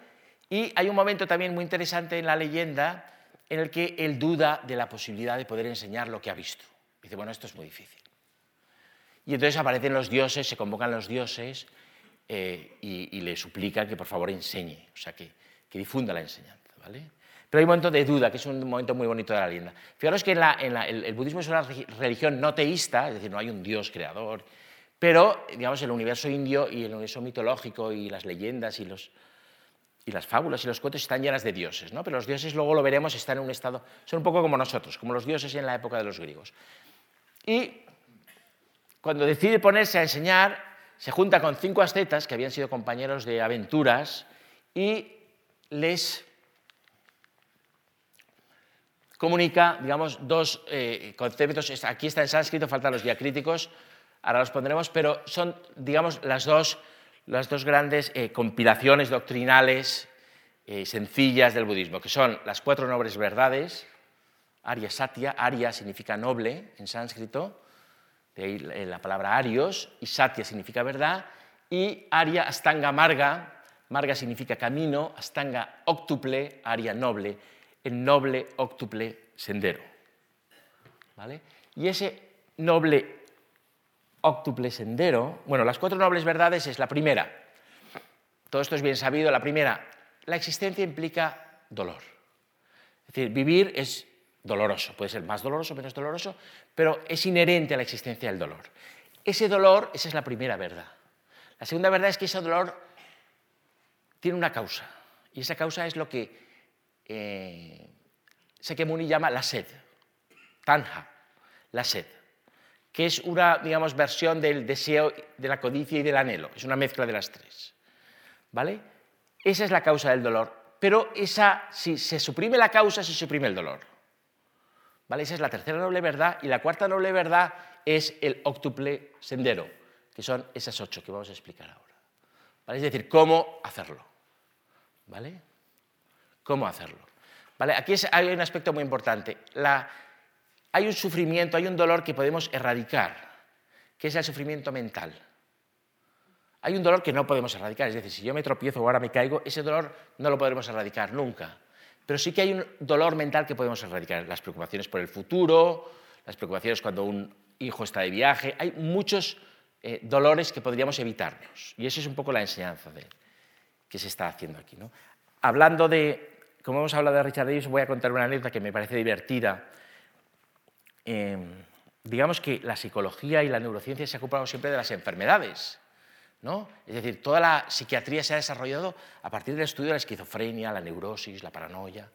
Y hay un momento también muy interesante en la leyenda en el que él duda de la posibilidad de poder enseñar lo que ha visto. Dice, bueno, esto es muy difícil. Y entonces aparecen los dioses, se convocan los dioses eh, y, le suplican que por favor enseñe, o sea, que, que difunda la enseñanza, ¿vale? Pero hay un momento de duda, que es un momento muy bonito de la leyenda. Fijaros que el, budismo es una religión no teísta, es decir, no hay un dios creador, pero digamos, el universo indio y el universo mitológico y las leyendas y, los, y las fábulas y los cuentos están llenas de dioses, ¿no? pero los dioses luego lo veremos, están en un estado, son un poco como nosotros, como los dioses en la época de los griegos. Y cuando decide ponerse a enseñar, se junta con cinco ascetas que habían sido compañeros de aventuras, y les comunica, digamos, dos eh, conceptos. Aquí está en sánscrito, faltan los diacríticos, ahora los pondremos, pero son, digamos, las dos, las dos grandes eh, compilaciones doctrinales eh, sencillas del budismo, que son las cuatro nobles verdades, Arya Satya, Arya significa noble en sánscrito, de ahí la palabra Arios, y Satya significa verdad, y Arya Astanga Marga, Marga significa camino, Astanga octuple, Arya noble, el noble octuple sendero. ¿Vale? Y ese noble octuple sendero, bueno, las cuatro nobles verdades es la primera, todo esto es bien sabido, la primera, la existencia implica dolor. Es decir, vivir es doloroso, puede ser más doloroso, menos doloroso, pero es inherente a la existencia del dolor. Ese dolor, esa es la primera verdad. La segunda verdad es que ese dolor tiene una causa, y esa causa es lo que eh, Sekemuni llama la sed, tanja, la sed, que es una, digamos, versión del deseo, de la codicia y del anhelo, es una mezcla de las tres. ¿Vale? Esa es la causa del dolor, pero esa, si se suprime la causa, se suprime el dolor. Esa es la tercera noble verdad. Y la cuarta noble verdad es el octuple sendero, que son esas ocho que vamos a explicar ahora. Es decir, cómo hacerlo. ¿Vale? ¿Cómo hacerlo? ¿Vale? Aquí hay un aspecto muy importante. hay un sufrimiento, hay un dolor que podemos erradicar, que es el sufrimiento mental. Hay un dolor que no podemos erradicar, es decir, si yo me tropiezo o ahora me caigo, ese dolor no lo podremos erradicar nunca. Pero sí que hay un dolor mental que podemos erradicar, las preocupaciones por el futuro, las preocupaciones cuando un hijo está de viaje, hay muchos eh, dolores que podríamos evitarnos. Y eso es un poco la enseñanza de, que se está haciendo aquí. ¿no? Hablando de, como hemos hablado de Richard Davis, voy a contar una anécdota que me parece divertida. Em, digamos que la psicología y la neurociencia se ha ocupado siempre de las enfermedades. Es decir, toda la psiquiatría se ha desarrollado a partir del estudio de la esquizofrenia, la neurosis, la paranoia.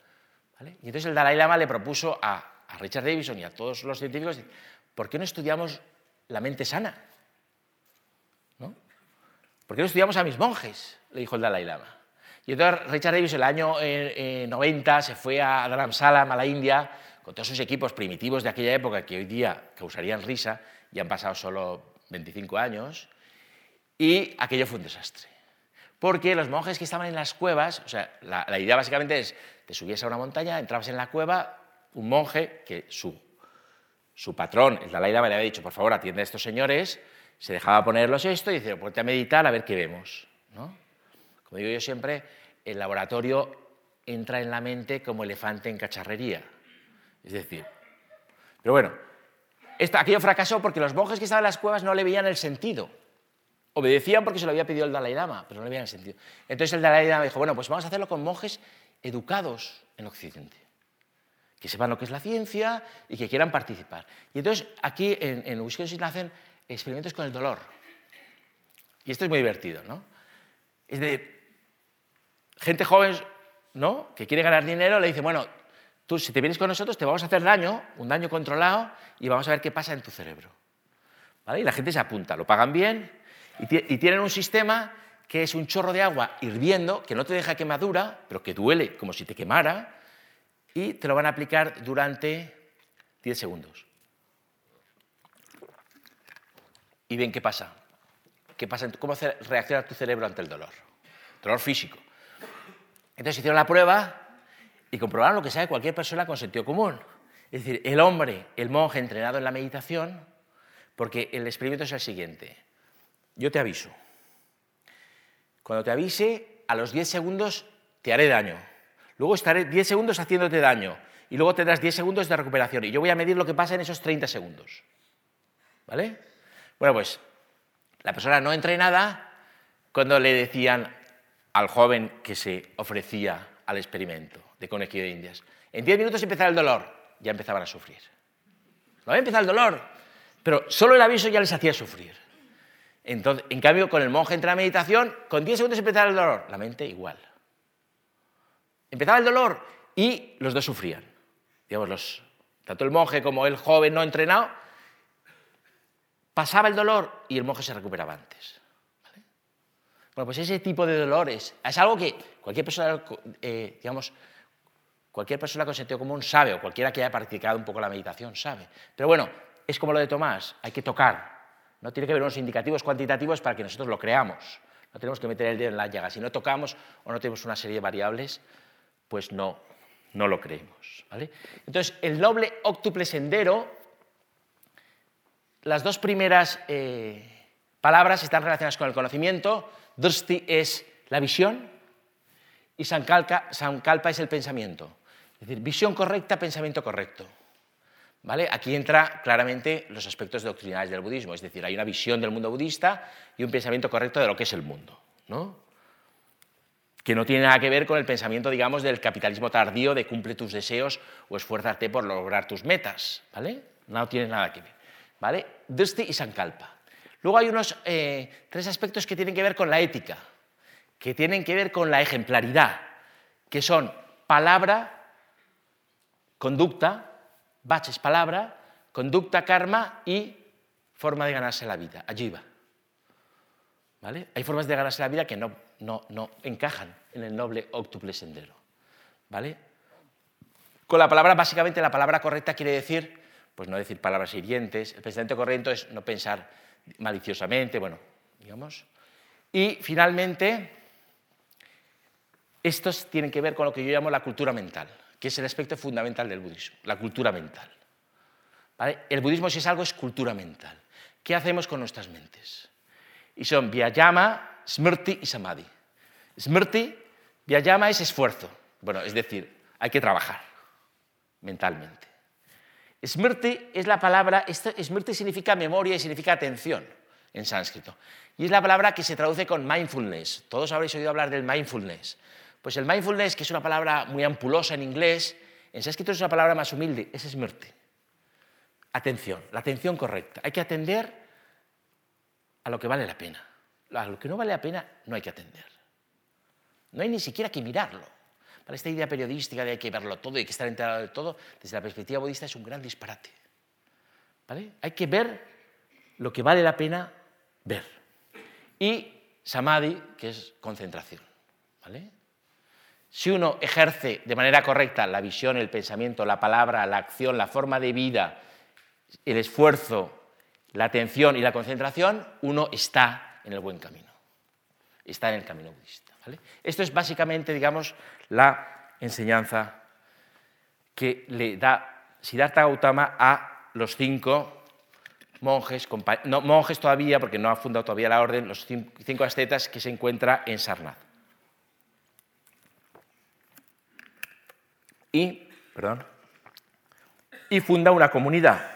Y entonces el Dalai Lama le propuso a, Richard Davidson y a todos los científicos, ¿por qué no estudiamos la mente sana? ¿No? ¿Por qué no estudiamos a mis monjes? Le dijo el Dalai Lama. Y entonces Richard Davidson, el año 90 eh, eh, se fue a Dharamsala, a la India, con todos sus equipos primitivos de aquella época que hoy día causarían risa, y han pasado solo 25 años, y aquello fue un desastre. Porque los monjes que estaban en las cuevas, o sea, la, idea básicamente es, te subías a una montaña, entrabas en la cueva, un monje, que su, su patrón, el Dalai Lama, le había dicho, por favor, atiende a estos señores, se dejaba ponerlos esto y decía, ponte a meditar a ver qué vemos. ¿no? Como digo yo siempre, el laboratorio entra en la mente como elefante en cacharrería. Es decir, pero bueno, aquello fracasó porque los monjes que estaban en las cuevas no le veían el sentido. Obedecían porque se lo había pedido el Dalai Lama, pero no le habían sentido. Entonces el Dalai Lama dijo, bueno, pues vamos a hacerlo con monjes educados en Occidente, que sepan lo que es la ciencia y que quieran participar. Y entonces aquí en, en Wisconsin hacen experimentos con el dolor. Y esto es muy divertido, ¿no? Es de gente joven, ¿no? Que quiere ganar dinero, le dice, bueno, tú si te vienes con nosotros te vamos a hacer daño, un daño controlado, y vamos a ver qué pasa en tu cerebro. Y la gente se apunta, lo pagan bien, y, tienen un sistema que es un chorro de agua hirviendo, que no te deja quemadura, pero que duele como si te quemara, y te lo van a aplicar durante 10 segundos. Y ven qué pasa. ¿Qué pasa? ¿Cómo reacciona tu cerebro ante el dolor? Dolor físico. Entonces hicieron la prueba y comprobaron lo que sabe cualquier persona con sentido común. Es decir, el hombre, el monje entrenado en la meditación, porque el experimento es el siguiente yo te aviso. Cuando te avise, a los 10 segundos te haré daño. Luego estaré 10 segundos haciéndote daño. Y luego tendrás 10 segundos de recuperación. Y yo voy a medir lo que pasa en esos 30 segundos. ¿Vale? Bueno, pues la persona no entrenada, cuando le decían al joven que se ofrecía al experimento de conejillo de indias, en 10 minutos empezará el dolor, ya empezaban a sufrir. No había empezado el dolor, pero solo el aviso ya les hacía sufrir en cambio, con el monje entra a meditación, con 10 segundos empezaba el dolor. La mente igual. Empezaba el dolor y los dos sufrían. Digamos, los, tanto el monje como el joven no entrenado, pasaba el dolor y el monje se recuperaba antes. Bueno, pues ese tipo de dolores es algo que cualquier persona, eh, digamos, cualquier persona con sentido común sabe, o cualquiera que haya practicado un poco la meditación sabe. Pero bueno, es como lo de Tomás, hay que tocar. No tiene que haber unos indicativos cuantitativos para que nosotros lo creamos. No tenemos que meter el dedo en la llaga. Si no tocamos o no tenemos una serie de variables, pues no, no lo creemos. ¿vale? Entonces, el noble óctuple sendero, las dos primeras eh, palabras están relacionadas con el conocimiento. Drsti es la visión y Sankalpa es el pensamiento. Es decir, visión correcta, pensamiento correcto. ¿Vale? Aquí entra claramente los aspectos doctrinales del budismo, es decir, hay una visión del mundo budista y un pensamiento correcto de lo que es el mundo, ¿no? que no tiene nada que ver con el pensamiento, digamos, del capitalismo tardío de cumple tus deseos o esfuérzate por lograr tus metas, ¿vale? No tiene nada que ver, ¿vale? Drsti y Sankalpa. Luego hay unos eh, tres aspectos que tienen que ver con la ética, que tienen que ver con la ejemplaridad, que son palabra, conducta, baches palabra, conducta karma y forma de ganarse la vida, va. ¿Vale? Hay formas de ganarse la vida que no, no, no encajan en el noble octuple sendero. ¿Vale? Con la palabra, básicamente la palabra correcta quiere decir, pues no decir palabras hirientes, el pensamiento correcto es no pensar maliciosamente, bueno, digamos. Y finalmente, estos tienen que ver con lo que yo llamo la cultura mental que es el aspecto fundamental del budismo, la cultura mental. El budismo, si es algo, es cultura mental. ¿Qué hacemos con nuestras mentes? Y son Vyayama, Smrti y Samadhi. Smrti, Vyayama es esfuerzo. Bueno, es decir, hay que trabajar mentalmente. Smrti es la palabra, Smrti significa memoria y significa atención en sánscrito. Y es la palabra que se traduce con mindfulness. Todos habréis oído hablar del mindfulness. Pues el mindfulness, que es una palabra muy ampulosa en inglés, en sánscrito es una palabra más humilde, es esmirte. Atención, la atención correcta. Hay que atender a lo que vale la pena. A lo que no vale la pena no hay que atender. No hay ni siquiera que mirarlo. Para esta idea periodística de hay que verlo todo y hay que estar enterado de todo, desde la perspectiva budista es un gran disparate. ¿Vale? Hay que ver lo que vale la pena ver. Y samadhi, que es concentración. ¿Vale? Si uno ejerce de manera correcta la visión, el pensamiento, la palabra, la acción, la forma de vida, el esfuerzo, la atención y la concentración, uno está en el buen camino. Está en el camino budista. Esto es básicamente, digamos, la enseñanza que le da Siddhartha Gautama a los cinco monjes, no monjes todavía, porque no ha fundado todavía la orden, los cinco ascetas que se encuentra en Sarnath. y, perdón, y funda una comunidad.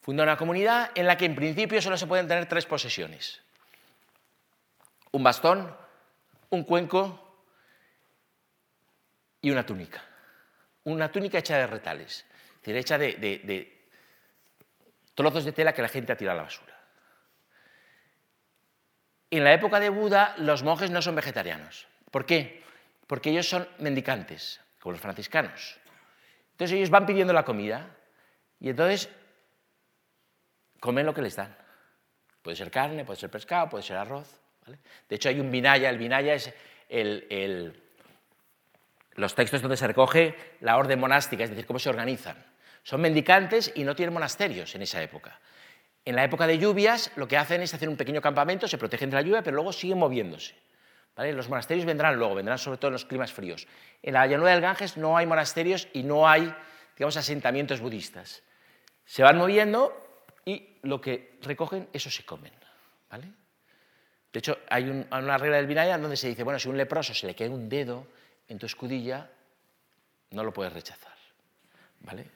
Funda una comunidad en la que en principio solo se pueden tener tres posesiones. Un bastón, un cuenco y una túnica. Una túnica hecha de retales, es decir, hecha de, trozos de tela que la gente ha tirado a la basura. En la época de Buda los monjes no son vegetarianos. ¿Por qué? Porque ellos son mendicantes como los franciscanos. Entonces ellos van pidiendo la comida y entonces comen lo que les dan. Puede ser carne, puede ser pescado, puede ser arroz. De hecho hay un vinaya, el vinaya es los textos donde se recoge la orden monástica, es decir, cómo se organizan. Son mendicantes y no tienen monasterios en esa época. En la época de lluvias lo que hacen es hacer un pequeño campamento, se protegen de la lluvia, pero luego siguen moviéndose. Los monasterios vendrán luego, vendrán sobre todo en los climas fríos. En la llanura del Ganges no hay monasterios y no hay, digamos, asentamientos budistas. Se van moviendo y lo que recogen, eso se comen. ¿vale? De hecho, hay una regla del Vinaya donde se dice, bueno, si un leproso se le queda un dedo en tu escudilla, no lo puedes rechazar. ¿Vale?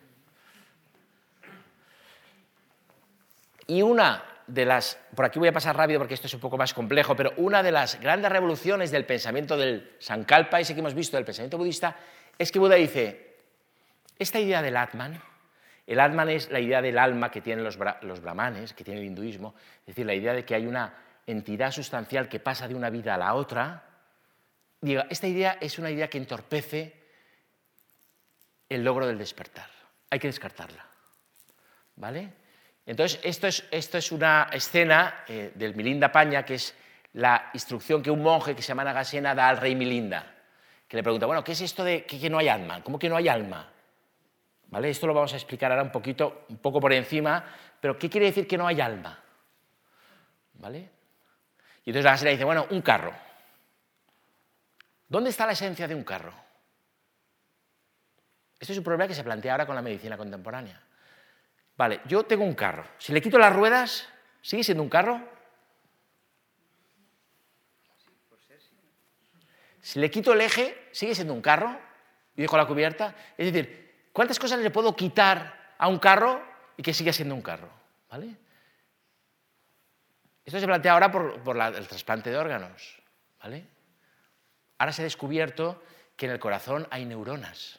Y una de las, por aquí voy a pasar rápido porque esto es un poco más complejo, pero una de las grandes revoluciones del pensamiento del Sankalpa, ese que hemos visto del pensamiento budista, es que Buda dice, esta idea del Atman, el Atman es la idea del alma que tienen los brahmanes, que tiene el hinduismo, es decir, la idea de que hay una entidad sustancial que pasa de una vida a la otra, diga, esta idea es una idea que entorpece el logro del despertar. Hay que descartarla. ¿Vale? Entonces, esto es, esto es una escena eh, del Milinda Paña, que es la instrucción que un monje que se llama Nagasena da al rey Milinda, que le pregunta, bueno, ¿qué es esto de que, no hay alma? ¿Cómo que no hay alma? ¿Vale? Esto lo vamos a explicar ahora un poquito, un poco por encima, pero ¿qué quiere decir que no hay alma? ¿Vale? Y entonces Nagasena dice, bueno, un carro. ¿Dónde está la esencia de un carro? Este es un problema que se plantea ahora con la medicina contemporánea. Vale, yo tengo un carro. Si le quito las ruedas, ¿sigue siendo un carro? Si le quito el eje, ¿sigue siendo un carro? Y dejo la cubierta. Es decir, ¿cuántas cosas le puedo quitar a un carro y que siga siendo un carro? ¿Vale? Esto se plantea ahora por, el trasplante de órganos. ¿vale? Ahora se ha descubierto que en el corazón hay neuronas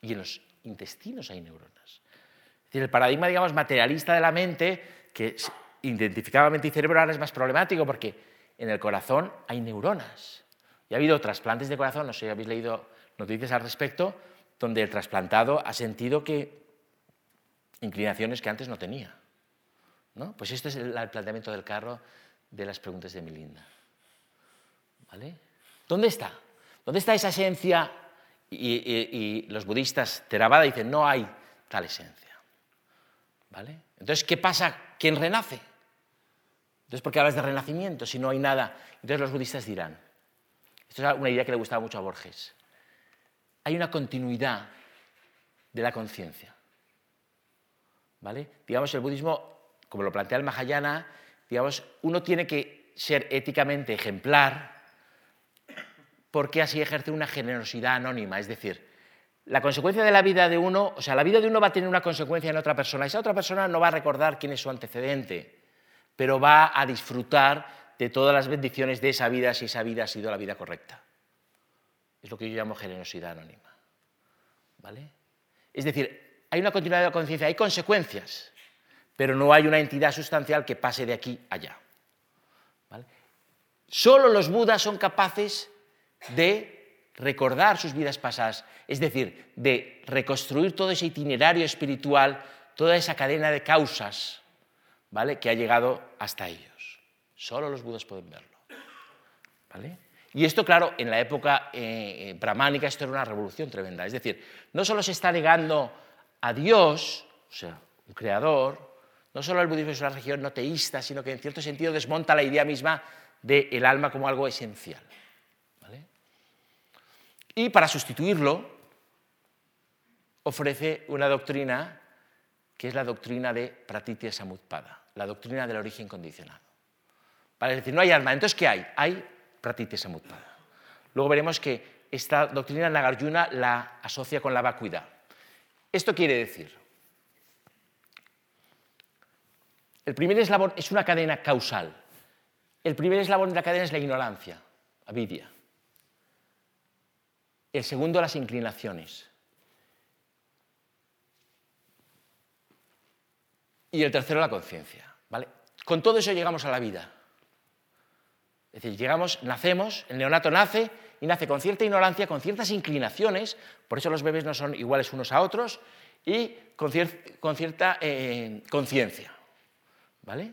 y en los intestinos hay neuronas. Es decir, el paradigma, digamos, materialista de la mente, que identificaba mente y cerebro, ahora es más problemático porque en el corazón hay neuronas. Y ha habido trasplantes de corazón, no sé si habéis leído noticias al respecto, donde el trasplantado ha sentido que inclinaciones que antes no tenía. ¿No? Pues este es el, planteamiento del carro de las preguntas de Milinda. ¿Vale? ¿Dónde está? ¿Dónde está esa esencia? Y, los budistas Theravada dicen, no hay tal esencia. ¿Vale? Entonces, ¿qué pasa? ¿Quién renace? Entonces, ¿por qué hablas de renacimiento si no hay nada? Entonces los budistas dirán, esto es una idea que le gustaba mucho a Borges. Hay una continuidad de la conciencia. ¿Vale? Digamos, el budismo, como lo plantea el Mahayana, digamos, uno tiene que ser éticamente ejemplar porque así ejerce una generosidad anónima. Es decir, la consecuencia de la vida de uno, o sea, la vida de uno va a tener una consecuencia en otra persona. Esa otra persona no va a recordar quién es su antecedente, pero va a disfrutar de todas las bendiciones de esa vida si esa vida ha sido la vida correcta. Es lo que yo llamo generosidad anónima. ¿Vale? Es decir, hay una continuidad de la conciencia, hay consecuencias, pero no hay una entidad sustancial que pase de aquí a allá. Solo los budas son capaces de recordar sus vidas pasadas, es decir, de reconstruir todo ese itinerario espiritual, toda esa cadena de causas ¿vale? que ha llegado hasta ellos. Solo los budas pueden verlo. ¿Vale? Y esto, claro, en la época eh, eh, brahmánica esto era una revolución tremenda. Es decir, no solo se está negando a Dios, o sea, un creador, no solo el budismo es una religión no teísta, sino que en cierto sentido desmonta la idea misma del alma como algo esencial. ¿vale? Y para sustituirlo, ofrece una doctrina que es la doctrina de Pratitya Samutpada, la doctrina del origen condicionado. Para decir, no hay alma. Entonces, ¿qué hay? Hay pratitya samutpada. Luego veremos que esta doctrina Nagarjuna la asocia con la vacuidad. Esto quiere decir, el primer eslabón es una cadena causal. El primer eslabón de la cadena es la ignorancia, avidia. El segundo, las inclinaciones. Y el tercero, la conciencia. ¿vale? Con todo eso llegamos a la vida. Es decir, llegamos, nacemos, el neonato nace y nace con cierta ignorancia, con ciertas inclinaciones, por eso los bebés no son iguales unos a otros, y con, cierta eh, conciencia. ¿Vale?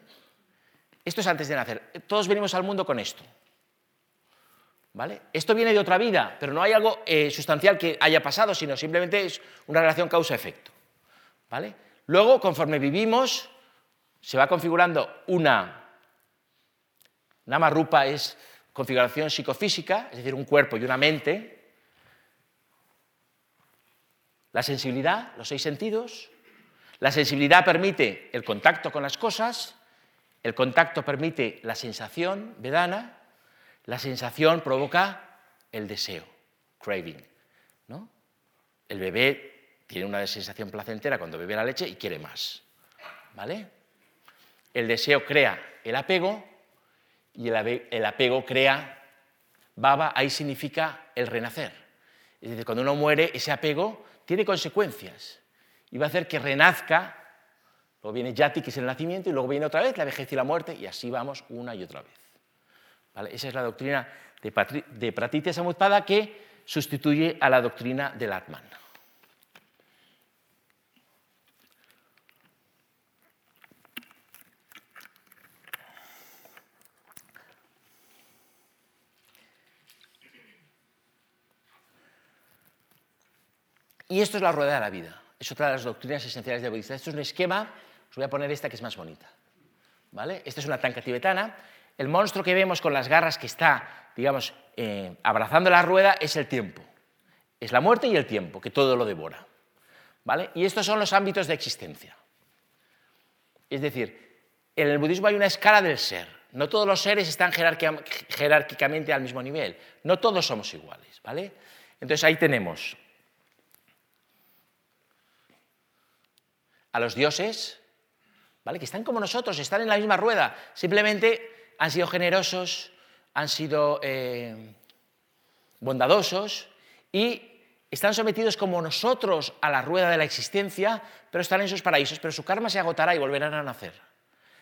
Esto es antes de nacer. Todos venimos al mundo con esto. ¿Vale? Esto viene de otra vida, pero no hay algo eh, sustancial que haya pasado, sino simplemente es una relación causa-efecto. ¿Vale? Luego, conforme vivimos, se va configurando una Nama Rupa es configuración psicofísica, es decir, un cuerpo y una mente. La sensibilidad, los seis sentidos. La sensibilidad permite el contacto con las cosas, el contacto permite la sensación, vedana, la sensación provoca el deseo, craving. ¿no? El bebé tiene una sensación placentera cuando bebe la leche y quiere más. ¿Vale? El deseo crea el apego y el apego crea baba, ahí significa el renacer. Es decir, cuando uno muere, ese apego tiene consecuencias y va a hacer que renazca. Luego viene yati, que es el nacimiento, y luego viene otra vez la vejez y la muerte, y así vamos una y otra vez. Esa es la doctrina de, Patri de Pratitya Samutpada que sustituye a la doctrina del Atman. Y esto es la rueda de la vida. Es otra de las doctrinas esenciales del budista. Esto es un esquema, os voy a poner esta que es más bonita. ¿Vale? Esta es una tanca tibetana. El monstruo que vemos con las garras que está, digamos, eh, abrazando la rueda es el tiempo. Es la muerte y el tiempo, que todo lo devora. ¿Vale? Y estos son los ámbitos de existencia. Es decir, en el budismo hay una escala del ser. No todos los seres están jerárquicamente al mismo nivel. No todos somos iguales. ¿vale? Entonces ahí tenemos a los dioses, ¿vale? que están como nosotros, están en la misma rueda. Simplemente han sido generosos, han sido eh, bondadosos y están sometidos como nosotros a la rueda de la existencia, pero están en sus paraísos, pero su karma se agotará y volverán a nacer.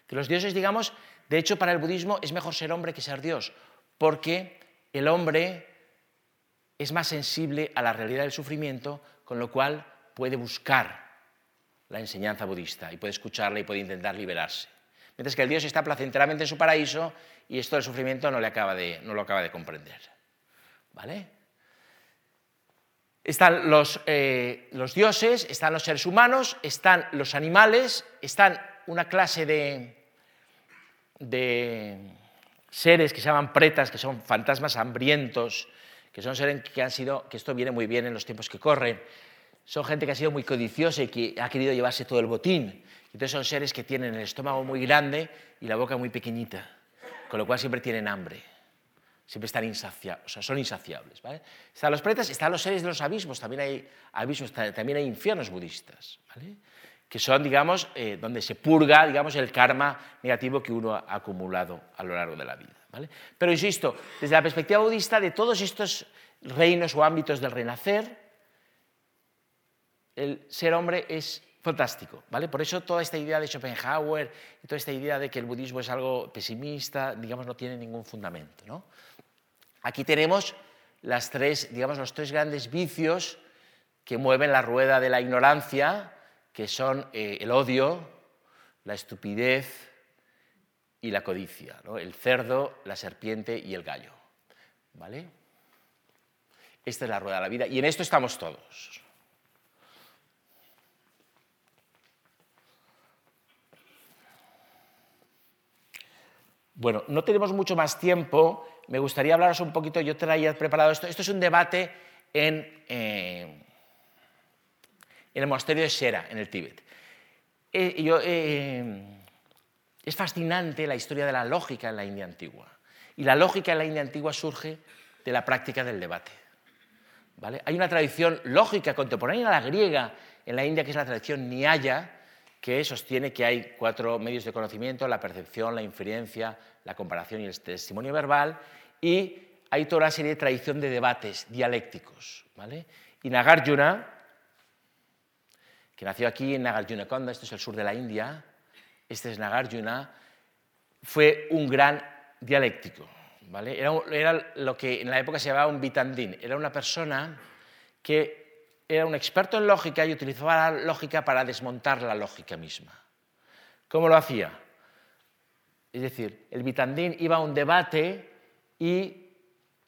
Que los dioses, digamos, de hecho para el budismo es mejor ser hombre que ser Dios, porque el hombre es más sensible a la realidad del sufrimiento, con lo cual puede buscar la enseñanza budista y puede escucharla y puede intentar liberarse. Mientras que el Dios está placenteramente en su paraíso y esto del sufrimiento no, le acaba de, no lo acaba de comprender. ¿Vale? Están eh, los, dioses, están los seres humanos, están los animales, están una clase de, de seres que se llaman pretas, que son fantasmas hambrientos, que son seres que han sido, que esto viene muy bien en los tiempos que corren, son gente que ha sido muy codiciosa y que ha querido llevarse todo el botín. Entonces son seres que tienen el estómago muy grande y la boca muy pequeñita, con lo cual siempre tienen hambre siempre están insaciables, o sea, son insaciables. ¿vale? Están los pretas, están los seres de los abismos, también hay abismos, también hay infiernos budistas, ¿vale? que son, digamos, eh, donde se purga, digamos, el karma negativo que uno ha acumulado a lo largo de la vida. ¿vale? Pero insisto, desde la perspectiva budista, de todos estos reinos o ámbitos del renacer, el ser hombre es fantástico, ¿vale? Por eso toda esta idea de Schopenhauer toda esta idea de que el budismo es algo pesimista, digamos, no tiene ningún fundamento, ¿no? Aquí tenemos las tres, digamos, los tres grandes vicios que mueven la rueda de la ignorancia, que son eh, el odio, la estupidez y la codicia, el cerdo, la serpiente y el gallo. ¿Vale? Esta es la rueda de la vida y en esto estamos todos. Bueno, no tenemos mucho más tiempo, me gustaría hablaros un poquito, yo traía preparado esto, esto es un debate en, eh, el monasterio de Shera, en el Tíbet. Eh, eh, es fascinante la historia de la lógica en la India antigua. Y la lógica en la India antigua surge de la práctica del debate. ¿vale? Hay una tradición lógica contemporánea a la griega en la India, que es la tradición Nyaya, que sostiene que hay cuatro medios de conocimiento, la percepción, la inferencia, la comparación y el testimonio verbal, y hay toda una serie de tradición de debates dialécticos. ¿vale? Y Nagarjuna, que nació aquí en Nagarjunakonda, esto es el sur de la India, este es Nagarjuna, fue un gran dialéctico. ¿vale? Era, lo que en la época se llamaba un bitandín, era una persona que era un experto en lógica y utilizaba la lógica para desmontar la lógica misma. ¿Cómo lo hacía? Es decir, el Vitandín iba a un debate y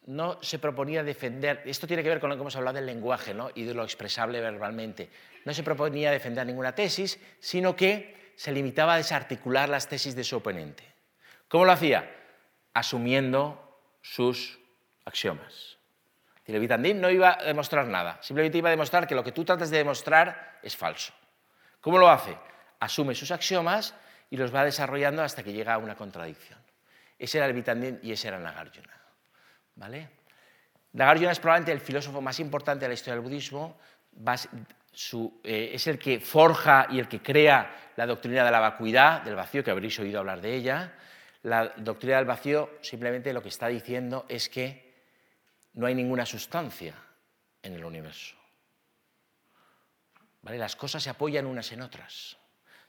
no se proponía defender, esto tiene que ver con lo que hemos hablado del lenguaje ¿no? y de lo expresable verbalmente, no se proponía defender ninguna tesis, sino que se limitaba a desarticular las tesis de su oponente. ¿Cómo lo hacía? Asumiendo sus axiomas. El Vitandín no iba a demostrar nada, simplemente iba a demostrar que lo que tú tratas de demostrar es falso. ¿Cómo lo hace? Asume sus axiomas y los va desarrollando hasta que llega a una contradicción. Ese era el Vitandín y ese era Nagarjuna. ¿Vale? Nagarjuna es probablemente el filósofo más importante de la historia del budismo, eh, es el que forja y el que crea la doctrina de la vacuidad, del vacío, que habréis oído hablar de ella. La doctrina del vacío simplemente lo que está diciendo es que no hay ninguna sustancia en el universo. ¿Vale? Las cosas se apoyan unas en otras.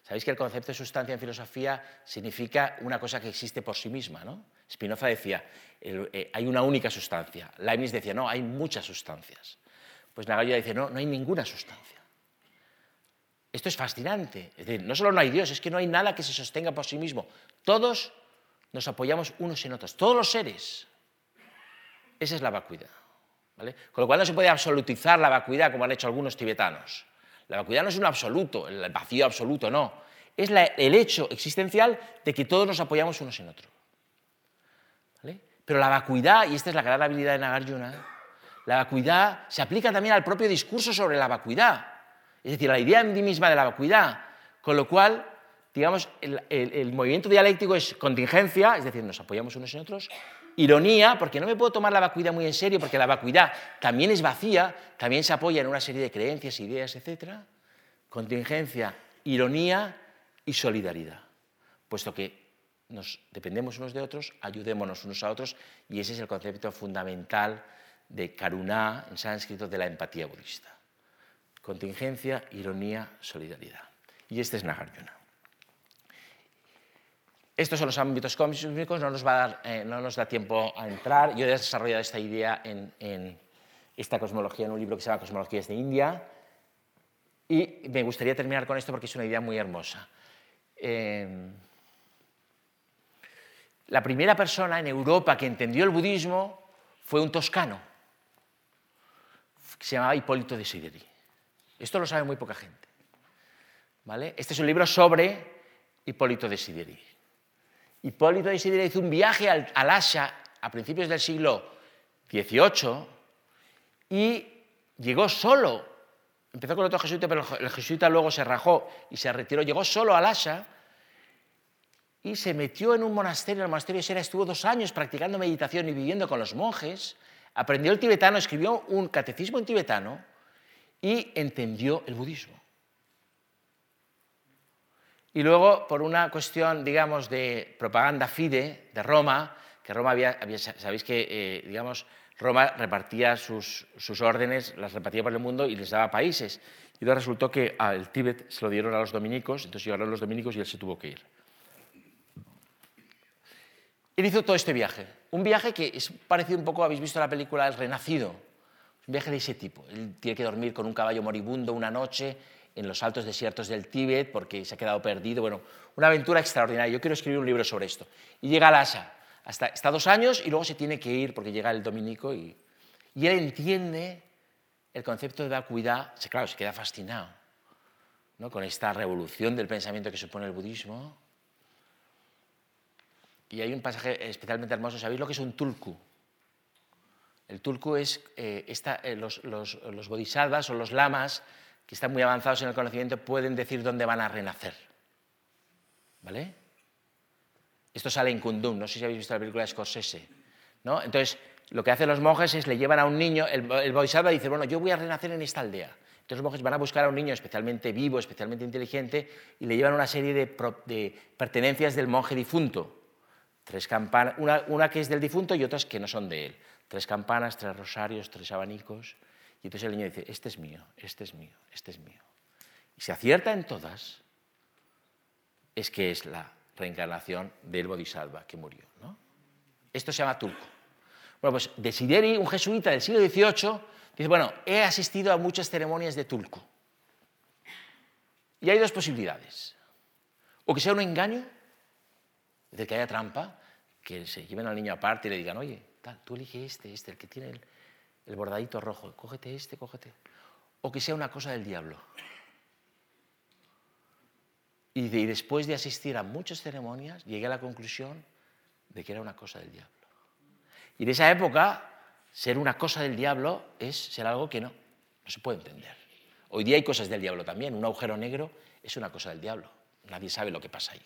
Sabéis que el concepto de sustancia en filosofía significa una cosa que existe por sí misma. ¿no? Spinoza decía, eh, hay una única sustancia. Leibniz decía, no, hay muchas sustancias. Pues Nagoya dice, no, no hay ninguna sustancia. Esto es fascinante. Es decir, no solo no hay Dios, es que no hay nada que se sostenga por sí mismo. Todos nos apoyamos unos en otros, todos los seres. Esa es la vacuidad. Con lo cual no se puede absolutizar la vacuidad como han hecho algunos tibetanos. La vacuidad no es un absoluto, el vacío absoluto, no. Es el hecho existencial de que todos nos apoyamos unos en otros. Pero la vacuidad, y esta es la gran habilidad de Nagarjuna, la vacuidad se aplica también al propio discurso sobre la vacuidad, es decir, la idea en sí misma de la vacuidad, con lo cual, digamos, el, movimiento dialéctico es contingencia, es decir, nos apoyamos unos en otros, ironía, porque no me puedo tomar la vacuidad muy en serio, porque la vacuidad también es vacía, también se apoya en una serie de creencias, ideas, etc. Contingencia, ironía y solidaridad, puesto que nos dependemos unos de otros, ayudémonos unos a otros, y ese es el concepto fundamental de karuna, en sánscrito, de la empatía budista. Contingencia, ironía, solidaridad. Y este es Nagarjuna. Estos son los ámbitos cósmicos, no nos, va eh, no nos da tiempo a entrar. Yo he desarrollado esta idea en, esta cosmología en un libro que se llama Cosmologías de India. Y me gustaría terminar con esto porque es una idea muy hermosa. Eh, la primera persona en Europa que entendió el budismo fue un toscano, que se llamaba Hipólito de Sideri. Esto lo sabe muy poca gente. ¿vale? Este es un libro sobre Hipólito de Sideri. Hipólito de Sideri hizo un viaje al, Asia a principios del siglo XVIII y llegó solo. Empezó con otro jesuita, pero el jesuita luego se rajó y se retiró. Llegó solo al Asia y se metió en un monasterio, el monasterio de Sera, estuvo dos años practicando meditación y viviendo con los monjes, aprendió el tibetano, escribió un catecismo en tibetano y entendió el budismo. Y luego, por una cuestión, digamos, de propaganda fide de Roma, que Roma sabéis que, eh, digamos, Roma repartía sus, órdenes, las repartía por el mundo y les daba países. Y resultó que al Tíbet se lo dieron a los dominicos, entonces llegaron los dominicos y él se tuvo que ir. Él hizo todo este viaje. Un viaje que es parecido un poco, habéis visto la película El Renacido. Un viaje de ese tipo. Él tiene que dormir con un caballo moribundo una noche en los altos desiertos del Tíbet porque se ha quedado perdido. Bueno, una aventura extraordinaria. Yo quiero escribir un libro sobre esto. Y llega a Lhasa. Hasta, está dos años y luego se tiene que ir porque llega el dominico y, y él entiende el concepto de vacuidad. Claro, se queda fascinado ¿no? con esta revolución del pensamiento que supone el budismo y hay un pasaje especialmente hermoso. ¿Sabéis lo que es un tulku? El tulku es eh, eh, los, los, los, bodhisattvas o los lamas que están muy avanzados en el conocimiento pueden decir dónde van a renacer. ¿Vale? Esto sale en Kundum, no sé si habéis visto la película de Scorsese. ¿no? Entonces, lo que hacen los monjes es le llevan a un niño, el, el bodhisattva dice, bueno, yo voy a renacer en esta aldea. Entonces los monjes van a buscar a un niño especialmente vivo, especialmente inteligente, y le llevan una serie de, de pertenencias del monje difunto. Tres campanas, una, que es del difunto y otras que no son de él. Tres campanas, tres rosarios, tres abanicos. Y entonces el niño dice, este es mío, este es mío, este es mío. Y se acierta en todas, es que es la reencarnación del Bodhisattva que murió. ¿no? Esto se llama Tulku. Bueno, pues Desideri, un jesuita del siglo XVIII, dice, bueno, he asistido a muchas ceremonias de Tulku. Y hay dos posibilidades. O que sea un engaño, es decir, que haya trampa, que se lleven al niño aparte y le digan, oye, tal, tú elige este, este, el que tiene bordadito rojo, cógete este, cógete. O que sea una cosa del diablo. Y, después de asistir a muchas ceremonias, llegué a la conclusión de que era una cosa del diablo. Y en esa época, ser una cosa del diablo es ser algo que no, no se puede entender. Hoy día hay cosas del diablo también. Un agujero negro es una cosa del diablo. Nadie sabe lo que pasa ahí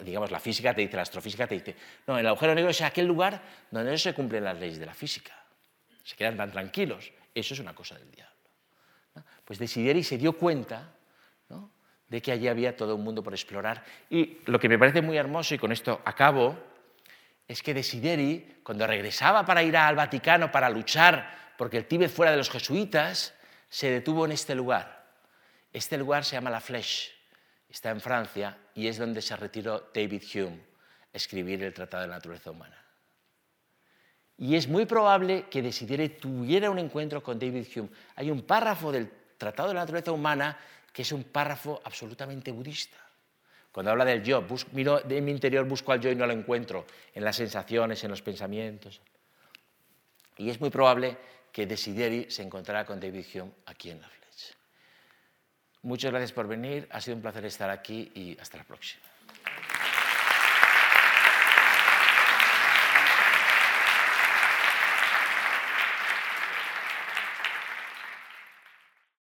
digamos, la física te dice, la astrofísica te dice, no, el agujero negro es aquel lugar donde no se cumplen las leyes de la física. Se quedan tan tranquilos. Eso es una cosa del diablo. Pues Desideri se dio cuenta de que allí había todo un mundo por explorar. Y lo que me parece muy hermoso, y con esto acabo, es que Desideri, cuando regresaba para ir al Vaticano para luchar porque el Tíbet fuera de los jesuitas, se detuvo en este lugar. Este lugar se llama La Flèche está en Francia y es donde se retiró David Hume a escribir el Tratado de la Naturaleza Humana. Y es muy probable que Desideri tuviera un encuentro con David Hume. Hay un párrafo del Tratado de la Naturaleza Humana que es un párrafo absolutamente budista. Cuando habla del yo, miro de mi interior, busco al yo y no lo encuentro en las sensaciones, en los pensamientos. Y es muy probable que Desideri se encontrará con David Hume aquí en la Fletch. Muchas gracias por venir, ha sido un placer estar aquí y hasta la próxima.